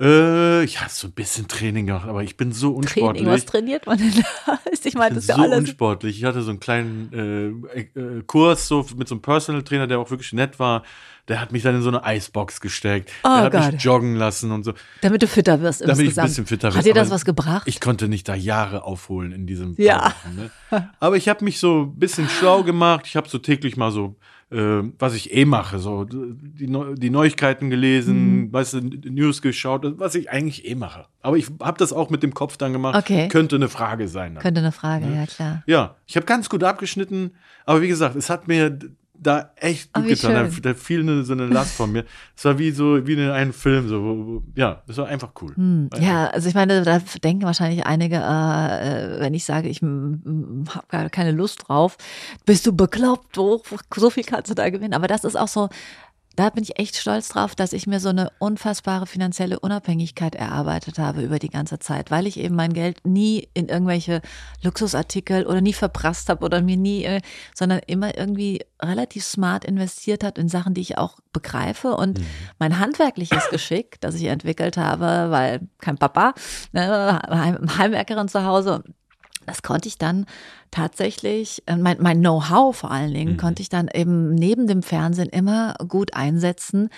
Äh, ich hatte so ein bisschen Training gemacht, aber ich bin so unsportlich. Training, was trainiert man denn da? Ich meine, das ist ja so alles. unsportlich. Ich hatte so einen kleinen äh, äh, Kurs so mit so einem Personal Trainer, der auch wirklich nett war. Der hat mich dann in so eine Eisbox gesteckt. Oh der hat Gott. mich joggen lassen und so. Damit du fitter wirst Damit ich ein insgesamt. bisschen fitter Hat werde. dir das was gebracht? Ich konnte nicht da Jahre aufholen in diesem Ja. ne? Aber ich habe mich so ein bisschen schlau gemacht. Ich habe so täglich mal so, äh, was ich eh mache, so die, Neu die Neuigkeiten gelesen, Mhm. weißt du, News geschaut, was ich eigentlich eh mache. Aber ich habe das auch mit dem Kopf dann gemacht. Okay. Könnte eine Frage sein. Dann. Könnte eine Frage, ja klar. Ja, ich habe ganz gut abgeschnitten, aber wie gesagt, es hat mir da echt Oh, gut wie getan. Da, da fiel eine, so eine Last von mir. Es war wie so wie in einem Film, so wo, wo, ja, es war einfach cool. Hm, ja, also ich meine, da denken wahrscheinlich einige, äh, wenn ich sage, ich habe gar keine Lust drauf, bist du bekloppt, wo, so viel kannst du da gewinnen. Aber das ist auch so, da bin ich echt stolz drauf, dass ich mir so eine unfassbare finanzielle Unabhängigkeit erarbeitet habe über die ganze Zeit, weil ich eben mein Geld nie in irgendwelche Luxusartikel oder nie verprasst habe oder mir nie, äh, sondern immer irgendwie relativ smart investiert hat in Sachen, die ich auch begreife. Und mein handwerkliches Geschick, das ich entwickelt habe, weil kein Papa, ne, Heim, Heimwerkerin zu Hause, das konnte ich dann tatsächlich, äh, mein, mein Know-how vor allen Dingen, konnte ich dann eben neben dem Fernsehen immer gut einsetzen.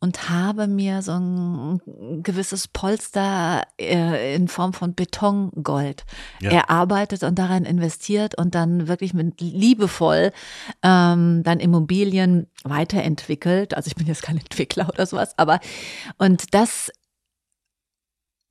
und habe mir so ein gewisses Polster äh, in Form von Betongold Ja. erarbeitet und daran investiert und dann wirklich mit liebevoll ähm, dann Immobilien weiterentwickelt. Also ich bin jetzt kein Entwickler oder sowas, aber und das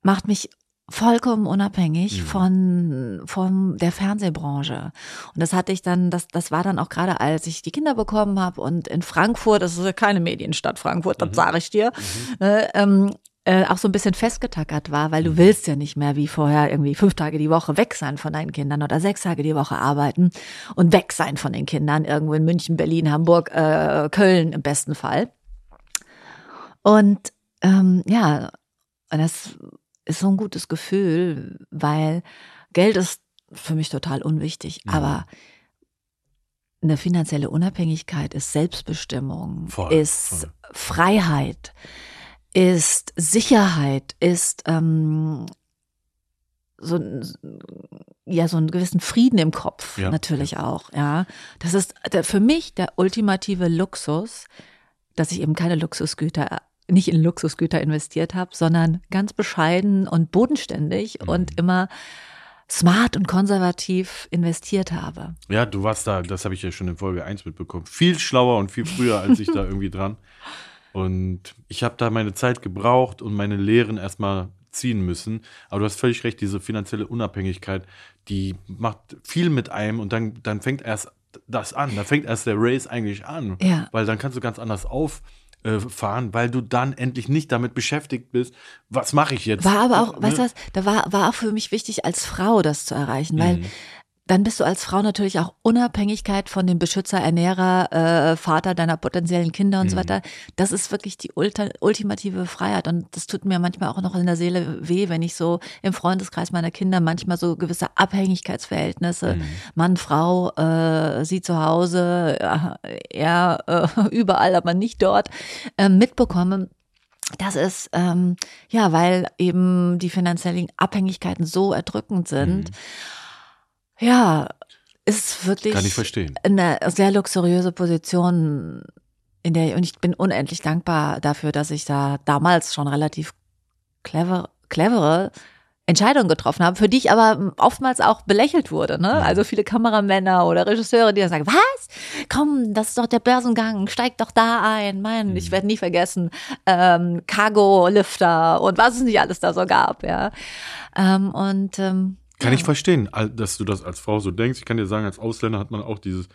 macht mich vollkommen unabhängig Mhm. von, von der Fernsehbranche. Und das hatte ich dann, das, das war dann auch gerade, als ich die Kinder bekommen habe und in Frankfurt, das ist ja keine Medienstadt Frankfurt, das sage ich dir, äh, ähm, äh, auch so ein bisschen festgetackert war, weil du willst ja nicht mehr wie vorher irgendwie fünf Tage die Woche weg sein von deinen Kindern oder sechs Tage die Woche arbeiten und weg sein von den Kindern irgendwo in München, Berlin, Hamburg, äh, Köln im besten Fall. Und ähm, ja, und das ist so ein gutes Gefühl, weil Geld ist für mich total unwichtig, Mhm. aber eine finanzielle Unabhängigkeit ist Selbstbestimmung, Voll, ist voll. Freiheit, ist Sicherheit, ist ähm, so, ein- ja, so einen gewissen Frieden im Kopf Ja, natürlich auch, ja. Das ist der, für mich der ultimative Luxus, dass ich eben keine Luxusgüter, nicht in Luxusgüter investiert habe, sondern ganz bescheiden und bodenständig Mhm. und immer smart und konservativ investiert habe. Ja, du warst da, das habe ich ja schon in Folge 1 mitbekommen. Viel schlauer und viel früher als ich da irgendwie dran. Und ich habe da meine Zeit gebraucht und meine Lehren erstmal ziehen müssen. Aber du hast völlig recht, diese finanzielle Unabhängigkeit, die macht viel mit einem und dann, dann fängt erst das an. Da fängt erst der Race eigentlich an. Ja. Weil dann kannst du ganz anders auffahren, weil du dann endlich nicht damit beschäftigt bist, was mache ich jetzt? War aber auch, Ne? weißt du was, da war, war auch für mich wichtig, als Frau das zu erreichen, weil Mhm. Dann bist du als Frau natürlich auch Unabhängigkeit von dem Beschützer, Ernährer, äh, Vater deiner potenziellen Kinder und so Mhm. weiter. Das ist wirklich die ulta, ultimative Freiheit. Und das tut mir manchmal auch noch in der Seele weh, wenn ich so im Freundeskreis meiner Kinder manchmal so gewisse Abhängigkeitsverhältnisse, Mhm. Mann, Frau, äh, sie zu Hause, äh, er äh, überall, aber nicht dort, äh, mitbekomme. Das ist, ähm, ja, weil eben die finanziellen Abhängigkeiten so erdrückend sind. Ja, ist wirklich Mhm. Kann ich verstehen. eine sehr luxuriöse Position, in der, und ich bin unendlich dankbar dafür, dass ich da damals schon relativ clever, clevere Entscheidungen getroffen habe, für die ich aber oftmals auch belächelt wurde. Ne? Also viele Kameramänner oder Regisseure, die dann sagen, was? Komm, das ist doch der Börsengang, steig doch da ein. Mein, ich werde nie vergessen, ähm, Cargo-Lifter und was es nicht alles da so gab. Ja, ähm, Und ähm, Kann ja. ich verstehen, dass du das als Frau so denkst. Ich kann dir sagen, als Ausländer hat man auch dieses,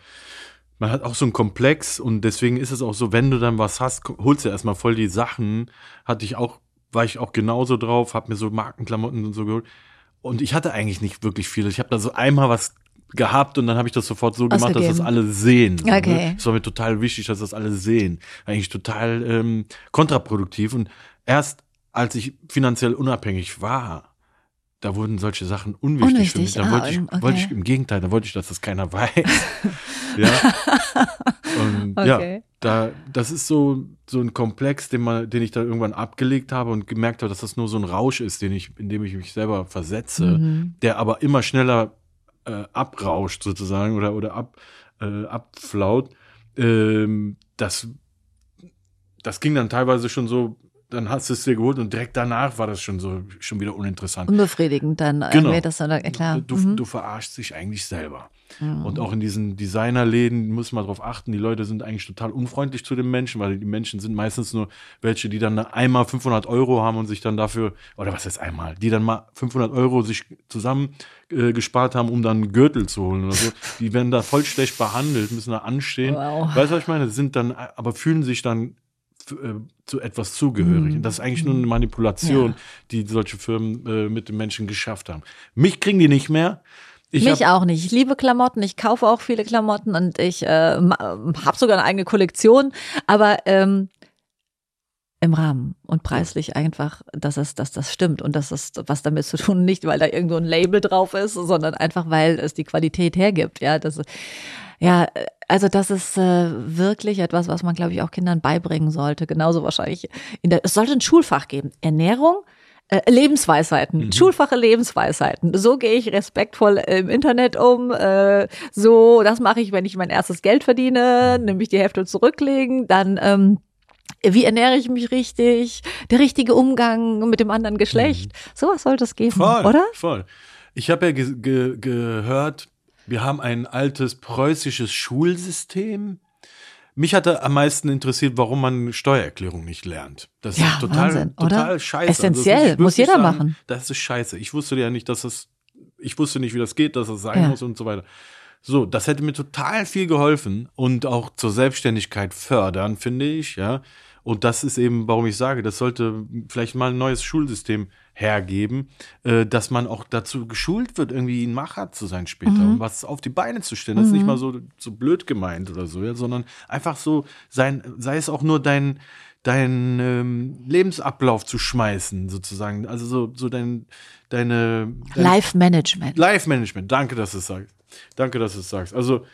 man hat auch so einen Komplex und deswegen ist es auch so, wenn du dann was hast, holst du erstmal voll die Sachen. Hatte ich auch, war ich auch genauso drauf, hab mir so Markenklamotten und so geholt. Und ich hatte eigentlich nicht wirklich viel. Ich habe da so einmal was gehabt und dann habe ich das sofort so gemacht, dass das Ausgegeben. alle sehen. So, Okay. Ne? Es war mir total wichtig, dass das alle sehen. Eigentlich total ähm, kontraproduktiv. Und erst als ich finanziell unabhängig war, da wurden solche Sachen unwichtig, für mich. Unwichtig, Da ah, wollte ich, okay. wollte ich im Gegenteil, da wollte ich, dass das keiner weiß. ja. Und ja, Okay. da, das ist so, so ein Komplex, den, man, den ich da irgendwann abgelegt habe und gemerkt habe, dass das nur so ein Rausch ist, den ich, in dem ich mich selber versetze, Mhm. der aber immer schneller äh, abrauscht sozusagen oder, oder ab, äh, abflaut. Ähm, das, das ging dann teilweise schon so, dann hast du es dir geholt und direkt danach war das schon so schon wieder uninteressant. unbefriedigend dann Genau. irgendwie das oder klar. Du, Mhm. du verarschst dich eigentlich selber. Mhm. Und auch in diesen Designerläden muss man darauf achten, die Leute sind eigentlich total unfreundlich zu den Menschen, weil die Menschen sind meistens nur welche, die dann einmal 500 Euro haben und sich dann dafür, oder was heißt einmal, die dann mal 500 Euro sich zusammen äh, gespart haben, um dann einen Gürtel zu holen oder so. Die werden da voll schlecht behandelt, müssen da anstehen. Wow. Weißt du, was ich meine? Sind dann, aber fühlen sich dann äh, zu etwas zugehörig. Mhm. Und das ist eigentlich nur eine Manipulation, Ja. die solche Firmen äh, mit den Menschen geschafft haben. Mich kriegen die nicht mehr. Ich Mich auch nicht. Ich liebe Klamotten, ich kaufe auch viele Klamotten und ich äh, habe sogar eine eigene Kollektion, aber ähm, im Rahmen und preislich einfach, dass es, dass das stimmt und dass das was damit zu tun, nicht weil da irgendwo ein Label drauf ist, sondern einfach weil es die Qualität hergibt. Ja, das ja, also das ist äh, wirklich etwas, was man, glaube ich, auch Kindern beibringen sollte. Genauso wahrscheinlich. In der, es sollte ein Schulfach geben. Ernährung, äh, Lebensweisheiten, Mhm. Schulfache Lebensweisheiten. So gehe ich respektvoll im Internet um. Äh, so, das mache ich, wenn ich mein erstes Geld verdiene, nämlich die Hälfte zurücklegen. Dann ähm, Wie ernähre ich mich richtig? Der richtige Umgang mit dem anderen Geschlecht. Sowas sollte es geben, Mhm. Voll, oder? voll. Ich habe ja ge ge gehört, wir haben ein altes preußisches Schulsystem. Mich hatte am meisten interessiert, warum man Steuererklärung nicht lernt. Das Ja, ist total, Wahnsinn, oder? total scheiße. Essentiell, das ich muss jeder machen. Das ist scheiße. Ich wusste ja nicht, dass das, ich wusste nicht, wie das geht, dass das sein Ja. muss und so weiter. So, das hätte mir total viel geholfen und auch zur Selbstständigkeit fördern, finde ich, ja. Und das ist eben, warum ich sage, das sollte vielleicht mal ein neues Schulsystem hergeben, äh, dass man auch dazu geschult wird, irgendwie ein Macher zu sein später Mhm. und was auf die Beine zu stellen. Das ist nicht mal so, so blöd gemeint oder so, ja, sondern einfach so sein, sei es auch nur dein, dein ähm, Lebensablauf zu schmeißen, sozusagen. Also so, so dein, deine, dein Life-Management. Live-Management, danke, dass du es sagst. Danke, dass du es sagst. Also,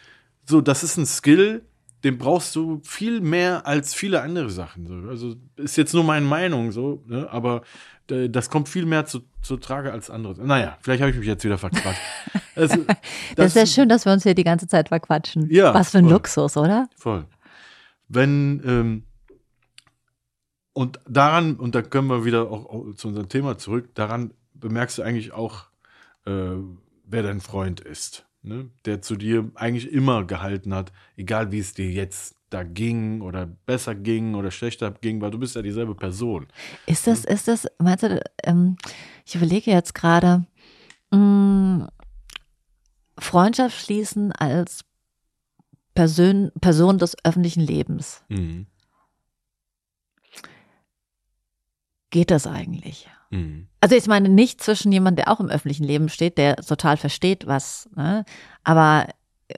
so, das ist ein Skill, den brauchst du viel mehr als viele andere Sachen. So. Also, ist jetzt nur meine Meinung, so, ne? aber äh, das kommt viel mehr zu, zu Trage als anderes. Naja, vielleicht habe ich mich jetzt wieder verquatscht. Also, Das ist ja schön, dass wir uns hier die ganze Zeit verquatschen. Ja, Was für ein voll. Luxus, oder? Voll. Wenn, ähm, und daran, und da können wir wieder auch, auch zu unserem Thema zurück, daran bemerkst du eigentlich auch, äh, wer dein Freund ist, ne? der zu dir eigentlich immer gehalten hat, egal wie es dir jetzt da ging oder besser ging oder schlechter ging, weil du bist ja dieselbe Person. Ist das, ist das, meinst du, ähm, ich überlege jetzt gerade, mh, Freundschaft schließen als Person, Person des öffentlichen Lebens. Mhm. Geht das eigentlich? Mhm. Also ich meine nicht zwischen jemand, der auch im öffentlichen Leben steht, der total versteht, was, ne? aber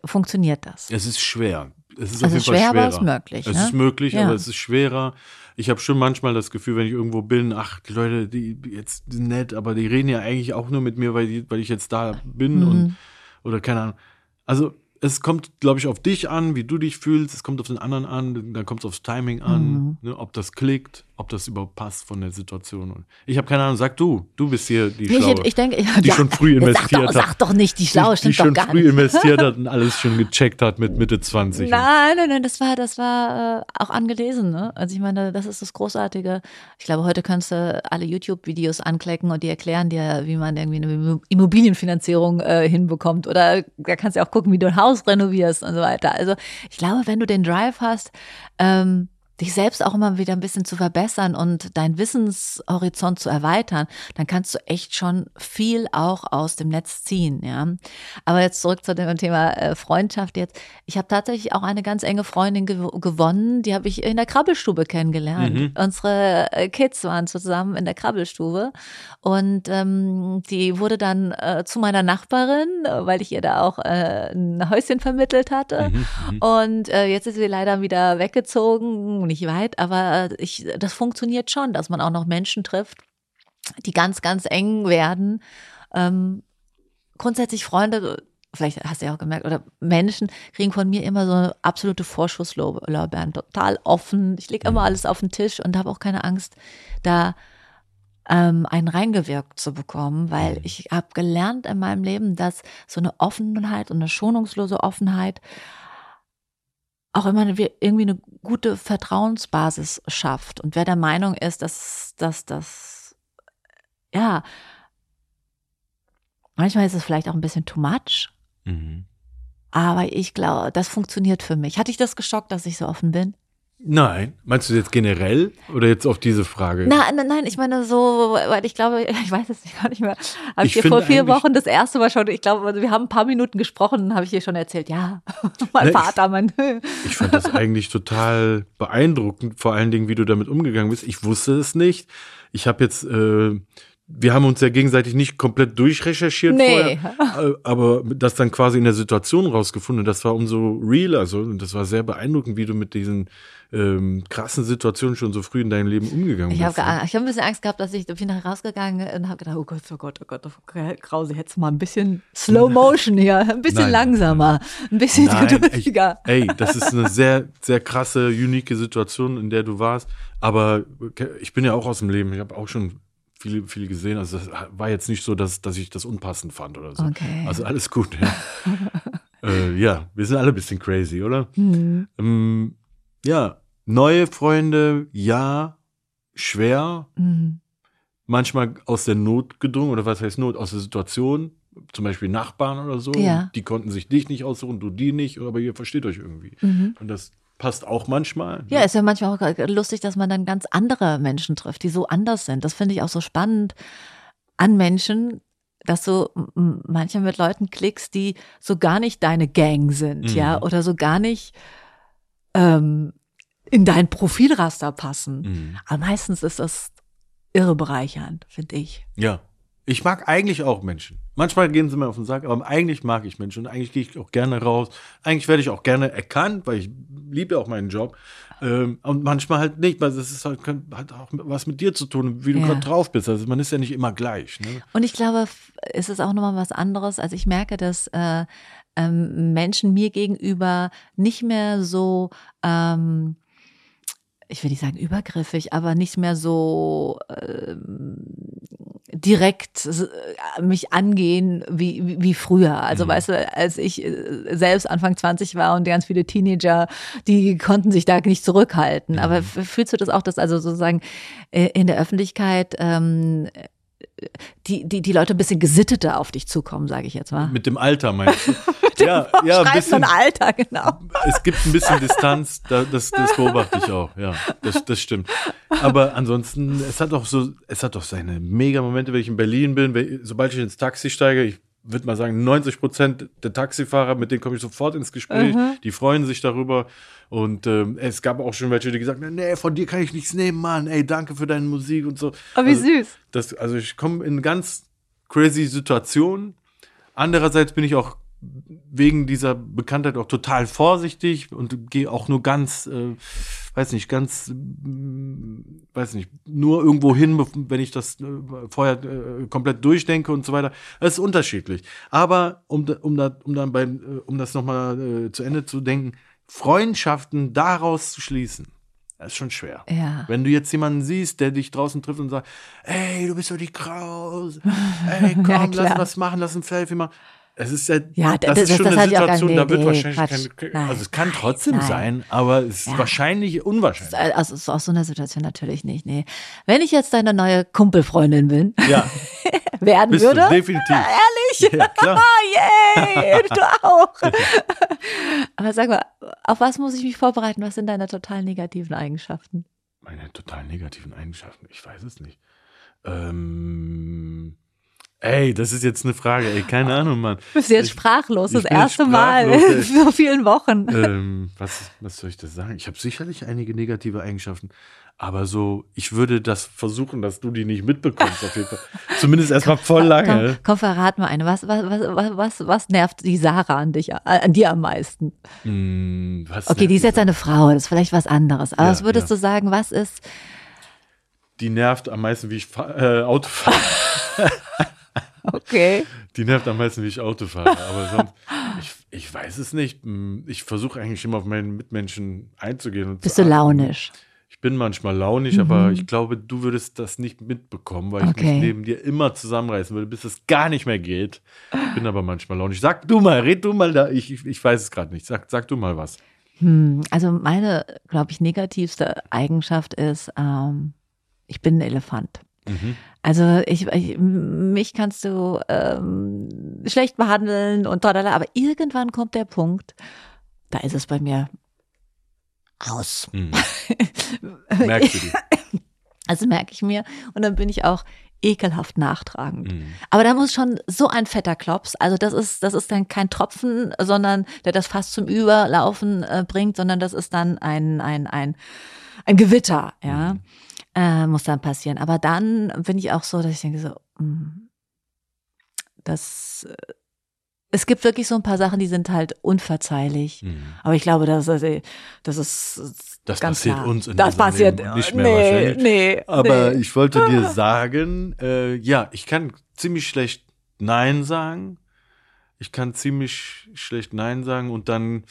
funktioniert das? Es ist schwer. Es ist Es auf jeden ist Fall schwer, schwerer. aber es ist möglich, Es ne? ist möglich, Ja. aber es ist schwerer. Ich habe schon manchmal das Gefühl, wenn ich irgendwo bin, ach, die Leute, die jetzt sind nett, aber die reden ja eigentlich auch nur mit mir, weil, die, weil ich jetzt da bin Mhm. und oder keine Ahnung. Also es kommt, glaube ich, auf dich an, wie du dich fühlst. Es kommt auf den anderen an, dann kommt es aufs Timing an, Mhm. ne, ob das klickt, ob das überhaupt passt von der Situation. Und ich habe keine Ahnung. Sag du, du bist hier die Nee, Schlaue. ich, ich denke, Die schon früh investiert sag doch, hat. Sag doch nicht, die Schlaue die, die schon früh nicht. investiert hat und alles schon gecheckt hat mit Mitte 20. Nein, nein, nein, das war, das war äh, auch angelesen. Ne? Also ich meine, das ist das Großartige. Ich glaube, heute kannst du alle YouTube-Videos anklicken und die erklären dir, wie man irgendwie eine Immobilienfinanzierung äh, hinbekommt. Oder da kannst du auch gucken, wie du ein Haus renovierst und so weiter. Also ich glaube, wenn du den Drive hast, ähm, dich selbst auch immer wieder ein bisschen zu verbessern und deinen Wissenshorizont zu erweitern, dann kannst du echt schon viel auch aus dem Netz ziehen, ja. Aber jetzt zurück zu dem Thema äh, Freundschaft jetzt. Ich habe tatsächlich auch eine ganz enge Freundin gew gewonnen, die habe ich in der Krabbelstube kennengelernt. Mhm. Unsere äh, Kids waren zusammen in der Krabbelstube und ähm, die wurde dann äh, zu meiner Nachbarin, äh, weil ich ihr da auch äh, ein Häuschen vermittelt hatte. Mhm, mhm. Und äh, jetzt ist sie leider wieder weggezogen, nicht weit, aber äh, ich, das funktioniert schon, dass man auch noch Menschen trifft, die ganz, ganz eng werden. Ähm, grundsätzlich Freunde, vielleicht hast du ja auch gemerkt, oder Menschen kriegen von mir immer so absolute Vorschusslorbeeren, total offen. Ich lege immer alles auf den Tisch und habe auch keine Angst, da ähm, einen reingewirkt zu bekommen, weil ich habe gelernt in meinem Leben, dass so eine Offenheit und eine schonungslose Offenheit auch immer irgendwie eine gute Vertrauensbasis schafft. Und wer der Meinung ist, dass dass das, ja, manchmal ist es vielleicht auch ein bisschen too much, Mhm. aber ich glaube, das funktioniert für mich. Hatte ich das geschockt, dass ich so offen bin? Nein. Meinst du jetzt generell oder jetzt auf diese Frage? Nein, nein, nein, ich meine so, weil ich glaube, ich weiß es gar nicht mehr. Habe ich, Ich dir vor vier Wochen das erste Mal schon, ich glaube, also wir haben ein paar Minuten gesprochen, habe ich dir schon erzählt, ja, mein ich- Vater, mein, Ich fand das eigentlich total beeindruckend, vor allen Dingen, wie du damit umgegangen bist. Ich wusste es nicht. Ich habe jetzt, äh, wir haben uns ja gegenseitig nicht komplett durchrecherchiert Nee. vorher, äh, aber das dann quasi in der Situation rausgefunden. Und das war umso realer so. Und das war sehr beeindruckend, wie du mit diesen ähm, krassen Situationen schon so früh in deinem Leben umgegangen Ich habe bist. ne? ich hab ein bisschen Angst gehabt, dass ich, ich bin nachher rausgegangen und habe gedacht, oh Gott, oh Gott, oh Gott, oh Krause, jetzt mal ein bisschen Slow Motion hier, ein bisschen Nein. langsamer, ein bisschen Nein, geduldiger. ey, ey, das ist eine sehr, sehr krasse, unique Situation, in der du warst. Aber ich bin ja auch aus dem Leben. Ich habe auch schon viel, viel gesehen. Also das war jetzt nicht so, dass, dass ich das unpassend fand oder so. Okay. Also alles gut. Ja. äh, ja, wir sind alle ein bisschen crazy, oder? Hm. Ähm, ja, Neue Freunde, ja, schwer. Mhm. Manchmal aus der Not gedrungen, oder was heißt Not? Aus der Situation, zum Beispiel Nachbarn oder so. Ja. Die konnten sich dich nicht aussuchen, du die nicht, aber ihr versteht euch irgendwie. Und das passt auch manchmal. Ja, ist ja manchmal auch lustig, dass man dann ganz andere Menschen trifft, die so anders sind. Das finde ich auch so spannend an Menschen, dass du manchmal mit Leuten klickst, die so gar nicht deine Gang sind, Mhm. ja, oder so gar nicht ähm, in dein Profilraster passen. Mhm. Aber meistens ist das irre bereichernd, finde ich. Ja. Ich mag eigentlich auch Menschen. Manchmal gehen sie mir auf den Sack, aber eigentlich mag ich Menschen und eigentlich gehe ich auch gerne raus. Eigentlich werde ich auch gerne erkannt, weil ich liebe ja auch meinen Job. Ähm, und manchmal halt nicht, weil das ist halt, hat auch was mit dir zu tun, wie du Ja. gerade drauf bist. Also man ist ja nicht immer gleich. Ne? Und ich glaube, es ist auch nochmal was anderes. Also ich merke, dass äh, ähm, Menschen mir gegenüber nicht mehr so, ähm, ich will nicht sagen übergriffig, aber nicht mehr so ähm, direkt äh, mich angehen wie, wie, wie früher. Also Mhm. weißt du, als ich äh, selbst Anfang 20 war und ganz viele Teenager, die konnten sich da nicht zurückhalten. Aber f- fühlst du das auch, dass also sozusagen äh, in der Öffentlichkeit ähm, die, die, die Leute ein bisschen gesitteter auf dich zukommen, sage ich jetzt mal. Mit dem Alter meinst du? ja, ja, ein bisschen. von Alter, genau. Es gibt ein bisschen Distanz, da, das, das beobachte ich auch, ja, das, das stimmt. Aber ansonsten, es hat auch so, es hat auch seine mega Momente, wenn ich in Berlin bin, wenn, sobald ich ins Taxi steige, ich würde mal sagen, 90 Prozent der Taxifahrer, mit denen komme ich sofort ins Gespräch, die freuen sich darüber. Und ähm, es gab auch schon welche, die gesagt haben, nee, von dir kann ich nichts nehmen, Mann, ey, danke für deine Musik und so. Oh, wie also, süß. Das, also ich komme in ganz crazy Situationen. Andererseits bin ich auch wegen dieser Bekanntheit auch total vorsichtig und gehe auch nur ganz, äh, weiß nicht, ganz, mm, weiß nicht, nur irgendwo hin, wenn ich das äh, vorher äh, komplett durchdenke und so weiter. Das ist unterschiedlich. Aber um, um, da, um dann beim, äh, um das nochmal äh, zu Ende zu denken, Freundschaften daraus zu schließen, das ist schon schwer. Ja. Wenn du jetzt jemanden siehst, der dich draußen trifft und sagt, ey, du bist doch die Kraus, ey, komm, Ja, lass klar. was machen, lass ein Selfie machen. Es ist ja, Ja, das, das- ist schon das eine auch gar- Situation, da wird nee, wahrscheinlich Nein, also es kann trotzdem nein. sein, aber es ist Ja. wahrscheinlich unwahrscheinlich. Also ist aus so einer Situation natürlich nicht. Nee. Wenn ich jetzt deine neue Kumpelfreundin bin, Ja, werden bist würde. du, definitiv. Ehrlich? Ja, klar. Ah, yay, du auch. Aber sag mal, auf was muss ich mich vorbereiten? Was sind deine total negativen Eigenschaften? Meine total negativen Eigenschaften, ich weiß es nicht. Ähm, ey, das ist jetzt eine Frage, ey, keine Ahnung, Mann. Bist du jetzt Ich- sprachlos, das erste Mal sprachlos, in ey. so vielen Wochen. ähm, was, was soll ich das sagen? Ich habe sicherlich einige negative Eigenschaften, aber so, ich würde das versuchen, dass du die nicht mitbekommst, auf jeden Fall. Zumindest erstmal voll Komm, lange. komm, verrat mal eine. Was, was, was, was, was, nervt die Sarah an dich, äh, an dir am meisten? Was Okay, die ist jetzt eine Frau, das ist vielleicht was anderes. Aber Ja, was würdest ja. du sagen, was ist? Die nervt am meisten, wie ich äh, Auto fahre. Okay. Die nervt am meisten, wie ich Auto fahre. Aber sonst, ich, ich weiß es nicht. Hm, Ich versuche eigentlich immer auf meinen Mitmenschen einzugehen. Und Bist du launisch? Ich bin manchmal launig, aber ich glaube, du würdest das nicht mitbekommen, weil ich Okay. mich neben dir immer zusammenreißen würde, bis es gar nicht mehr geht. Bin aber manchmal launig. Sag du mal, red du mal da. Ich, ich, ich weiß es gerade nicht. Sag, sag du mal was. Hm, also meine, glaube ich, negativste Eigenschaft ist, ähm, ich bin ein Elefant. Mhm. Also ich, ich mich kannst du ähm, schlecht behandeln und tralala, aber irgendwann kommt der Punkt, da ist es bei mir aus. Mhm. Merkst du die? Also merke ich mir und dann bin ich auch ekelhaft nachtragend. Mhm. Aber da muss schon so ein fetter Klops, also das ist das ist dann kein Tropfen, sondern der das fast zum Überlaufen äh, bringt, sondern das ist dann ein ein ein ein Gewitter, ja. Mhm. Äh, muss dann passieren. Aber dann bin ich auch so, dass ich denke so, mh, das äh, es gibt wirklich so ein paar Sachen, die sind halt unverzeihlich. Mhm. Aber ich glaube, das ist, das ist Das ganz passiert klar. uns in das passiert Leben nicht mehr nee, wahrscheinlich. Nee, Aber nee. ich wollte dir sagen, äh, ja, ich kann ziemlich schlecht Nein sagen. Ich kann ziemlich schlecht Nein sagen und dann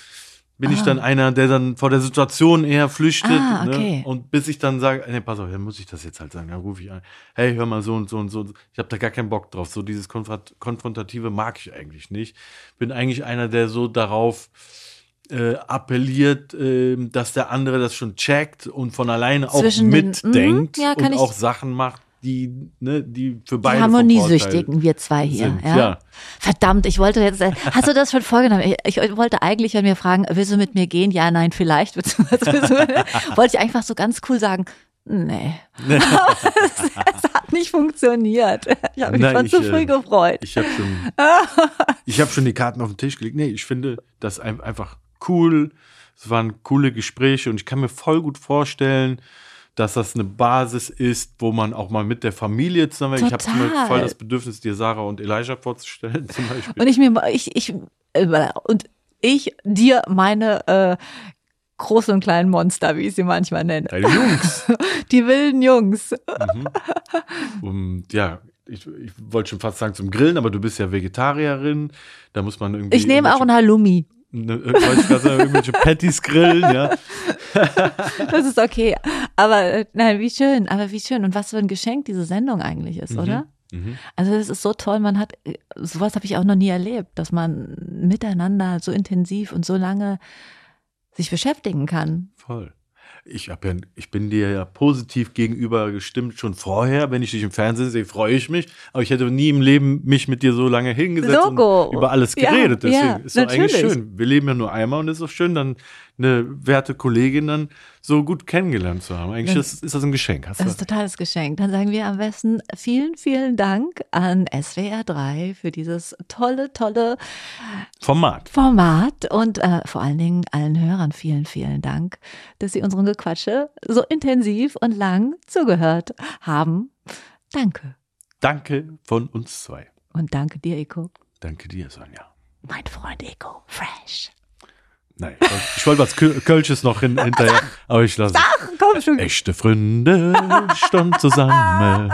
bin ich Ah. dann einer, der dann vor der Situation eher flüchtet. Ah, okay. ne? Und bis ich dann sage, nee, pass auf, dann muss ich das jetzt halt sagen. Dann rufe ich an, hey, hör mal so und so und so. Ich habe da gar keinen Bock drauf. So dieses Konfront Konfrontative mag ich eigentlich nicht. Bin eigentlich einer, der so darauf äh, appelliert, äh, dass der andere das schon checkt und von alleine auch Zwischen den- mitdenkt Mhm, ja, kann und ich- auch Sachen macht, die, ne, die für Die beide von Harmoniesüchtigen, wir zwei hier. sind, Ja? ja. Verdammt, ich wollte jetzt, äh, hast du das schon vorgenommen? Ich, ich wollte eigentlich an mir fragen, willst du mit mir gehen? Ja, nein, vielleicht. Wollte ich einfach so ganz cool sagen, nee. es, es hat nicht funktioniert. Ich habe mich Nein, schon ich, zu äh, früh gefreut. Ich habe schon, ich habe schon die Karten auf den Tisch gelegt. Nee, ich finde das ein- einfach cool. Es waren coole Gespräche und ich kann mir voll gut vorstellen, dass das eine Basis ist, wo man auch mal mit der Familie zusammen. Ich habe zum Beispiel Total. voll das Bedürfnis, dir Sarah und Elijah vorzustellen, zum Beispiel. Und ich mir, ich, ich, und ich dir meine äh, großen und kleinen Monster, wie ich sie manchmal nenne. Deine Jungs. Die wilden Jungs. Mhm. Und ja, ich, ich wollte schon fast sagen zum Grillen, aber du bist ja Vegetarierin. Da muss man irgendwie. Ich nehme auch ein Halloumi. Ne, irgendwelche Patties grillen, ja. Das ist okay. Aber äh, nein, wie schön, aber wie schön. Und was für ein Geschenk diese Sendung eigentlich ist, Mhm. oder? Mhm. Also das ist so toll, man hat, äh, sowas habe ich auch noch nie erlebt, dass man miteinander so intensiv und so lange sich beschäftigen kann. Voll. Ich, hab ja, ich bin dir ja positiv gegenüber gestimmt schon vorher. Wenn ich dich im Fernsehen sehe, freue ich mich. Aber ich hätte nie im Leben mich mit dir so lange hingesetzt Logo. und über alles Ja, geredet. Deswegen ja, ist doch eigentlich schön. Wir leben ja nur einmal und es ist doch schön, dann eine werte Kollegin dann so gut kennengelernt zu haben. Eigentlich ist, ist das ein Geschenk. Hast Das ist ein totales Geschenk. Dann sagen wir am besten vielen, vielen Dank an SWR 3 für dieses tolle, tolle Format. Format und äh, vor allen Dingen allen Hörern vielen, vielen Dank, dass Sie unserem Gequatsche so intensiv und lang zugehört haben. Danke. Danke von uns zwei. Und danke dir, Eko. Danke dir, Sonja. Mein Freund Eko. Fresh. Nein, ich wollte- was Köl- Kölsches noch hin, hinterher, aber ich lasse. Ach, komm schon. Echte Freunde standen zusammen.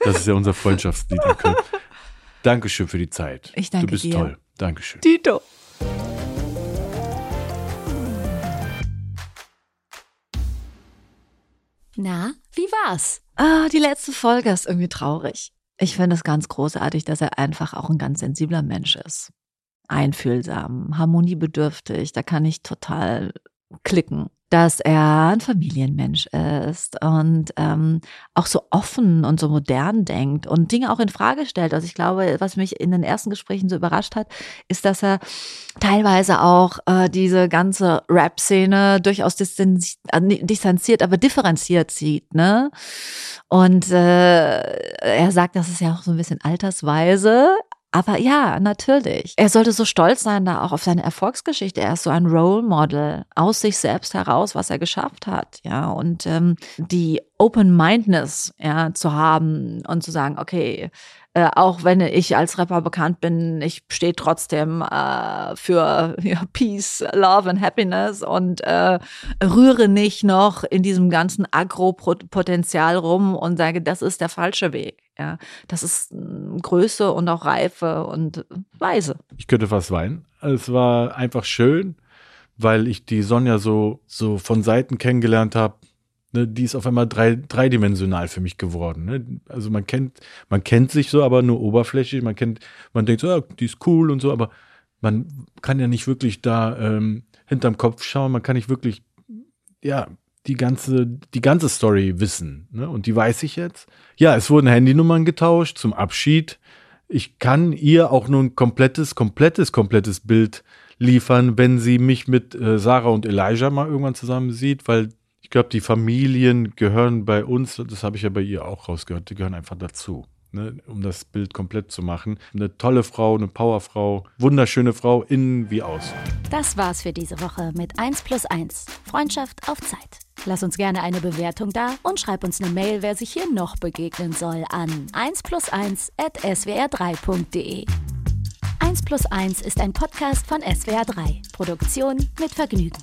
das ist ja unser Freundschaftslied. in Köln. Dankeschön für die Zeit. Ich danke Du bist dir. toll. Dankeschön. Tito. Na, wie war's? Ah, die letzte Folge ist irgendwie traurig. Ich finde es ganz großartig, dass er einfach auch ein ganz sensibler Mensch ist. Einfühlsam, harmoniebedürftig, da kann ich total klicken. Dass er ein Familienmensch ist und ähm, auch so offen und so modern denkt und Dinge auch in Frage stellt. Also ich glaube, was mich in den ersten Gesprächen so überrascht hat, ist, dass er teilweise auch äh, diese ganze Rap-Szene durchaus äh, distanziert, aber differenziert sieht, ne? Und äh, er sagt, das ist ja auch so ein bisschen altersweise. Aber ja, natürlich. Er sollte so stolz sein da auch auf seine Erfolgsgeschichte. Er ist so ein Role Model aus sich selbst heraus, was er geschafft hat, ja. Und ähm, die Open-Mindedness, ja, zu haben und zu sagen, okay, äh, auch wenn ich als Rapper bekannt bin, ich stehe trotzdem äh, für ja, Peace, Love and Happiness und äh, rühre nicht noch in diesem ganzen Agro-Potenzial rum und sage, das ist der falsche Weg. Ja, das ist mh, Größe und auch Reife und Weise. Ich könnte fast weinen. Es war einfach schön, weil ich die Sonja so, so von Seiten kennengelernt habe. Ne, die ist auf einmal drei, dreidimensional für mich geworden. Ne? Also man kennt, man kennt sich so, aber nur oberflächlich. Man kennt, man denkt so, ja, die ist cool und so, aber man kann ja nicht wirklich da ähm, hinterm Kopf schauen. Man kann nicht wirklich, ja, die ganze, die ganze Story wissen. Ne? Und die weiß ich jetzt. Ja, es wurden Handynummern getauscht zum Abschied. Ich kann ihr auch nur ein komplettes, komplettes, komplettes Bild liefern, wenn sie mich mit äh, Sarah und Elijah mal irgendwann zusammen sieht, weil ich glaube, die Familien gehören bei uns, das habe ich ja bei ihr auch rausgehört, die gehören einfach dazu. Ne, um das Bild komplett zu machen. Eine tolle Frau, eine Powerfrau, wunderschöne Frau, innen wie außen. Das war's für diese Woche mit 1 plus 1. Freundschaft auf Zeit. Lass uns gerne eine Bewertung da und schreib uns eine Mail, wer sich hier noch begegnen soll, an 1 plus 1 at swr3.de. 1 plus 1 ist ein Podcast von SWR3. Produktion mit Vergnügen.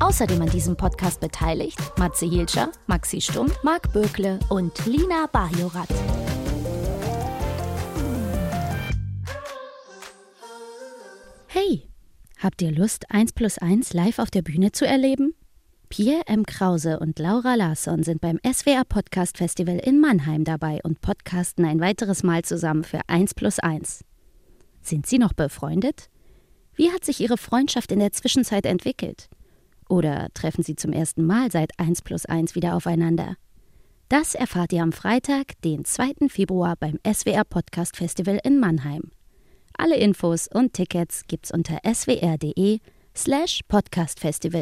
Außerdem an diesem Podcast beteiligt Matze Hilscher, Maxi Stumm, Marc Bökle und Lina Bajorat. Hey, habt ihr Lust, 1 plus 1 live auf der Bühne zu erleben? Pierre M. Krause und Laura Larsson sind beim SWR Podcast Festival in Mannheim dabei und podcasten ein weiteres Mal zusammen für 1 plus 1. Sind sie noch befreundet? Wie hat sich ihre Freundschaft in der Zwischenzeit entwickelt? Oder treffen sie zum ersten Mal seit 1 plus 1 wieder aufeinander? Das erfahrt ihr am Freitag, den 2. Februar beim SWR Podcast Festival in Mannheim. Alle Infos und Tickets gibt's unter swr.de slash podcastfestival.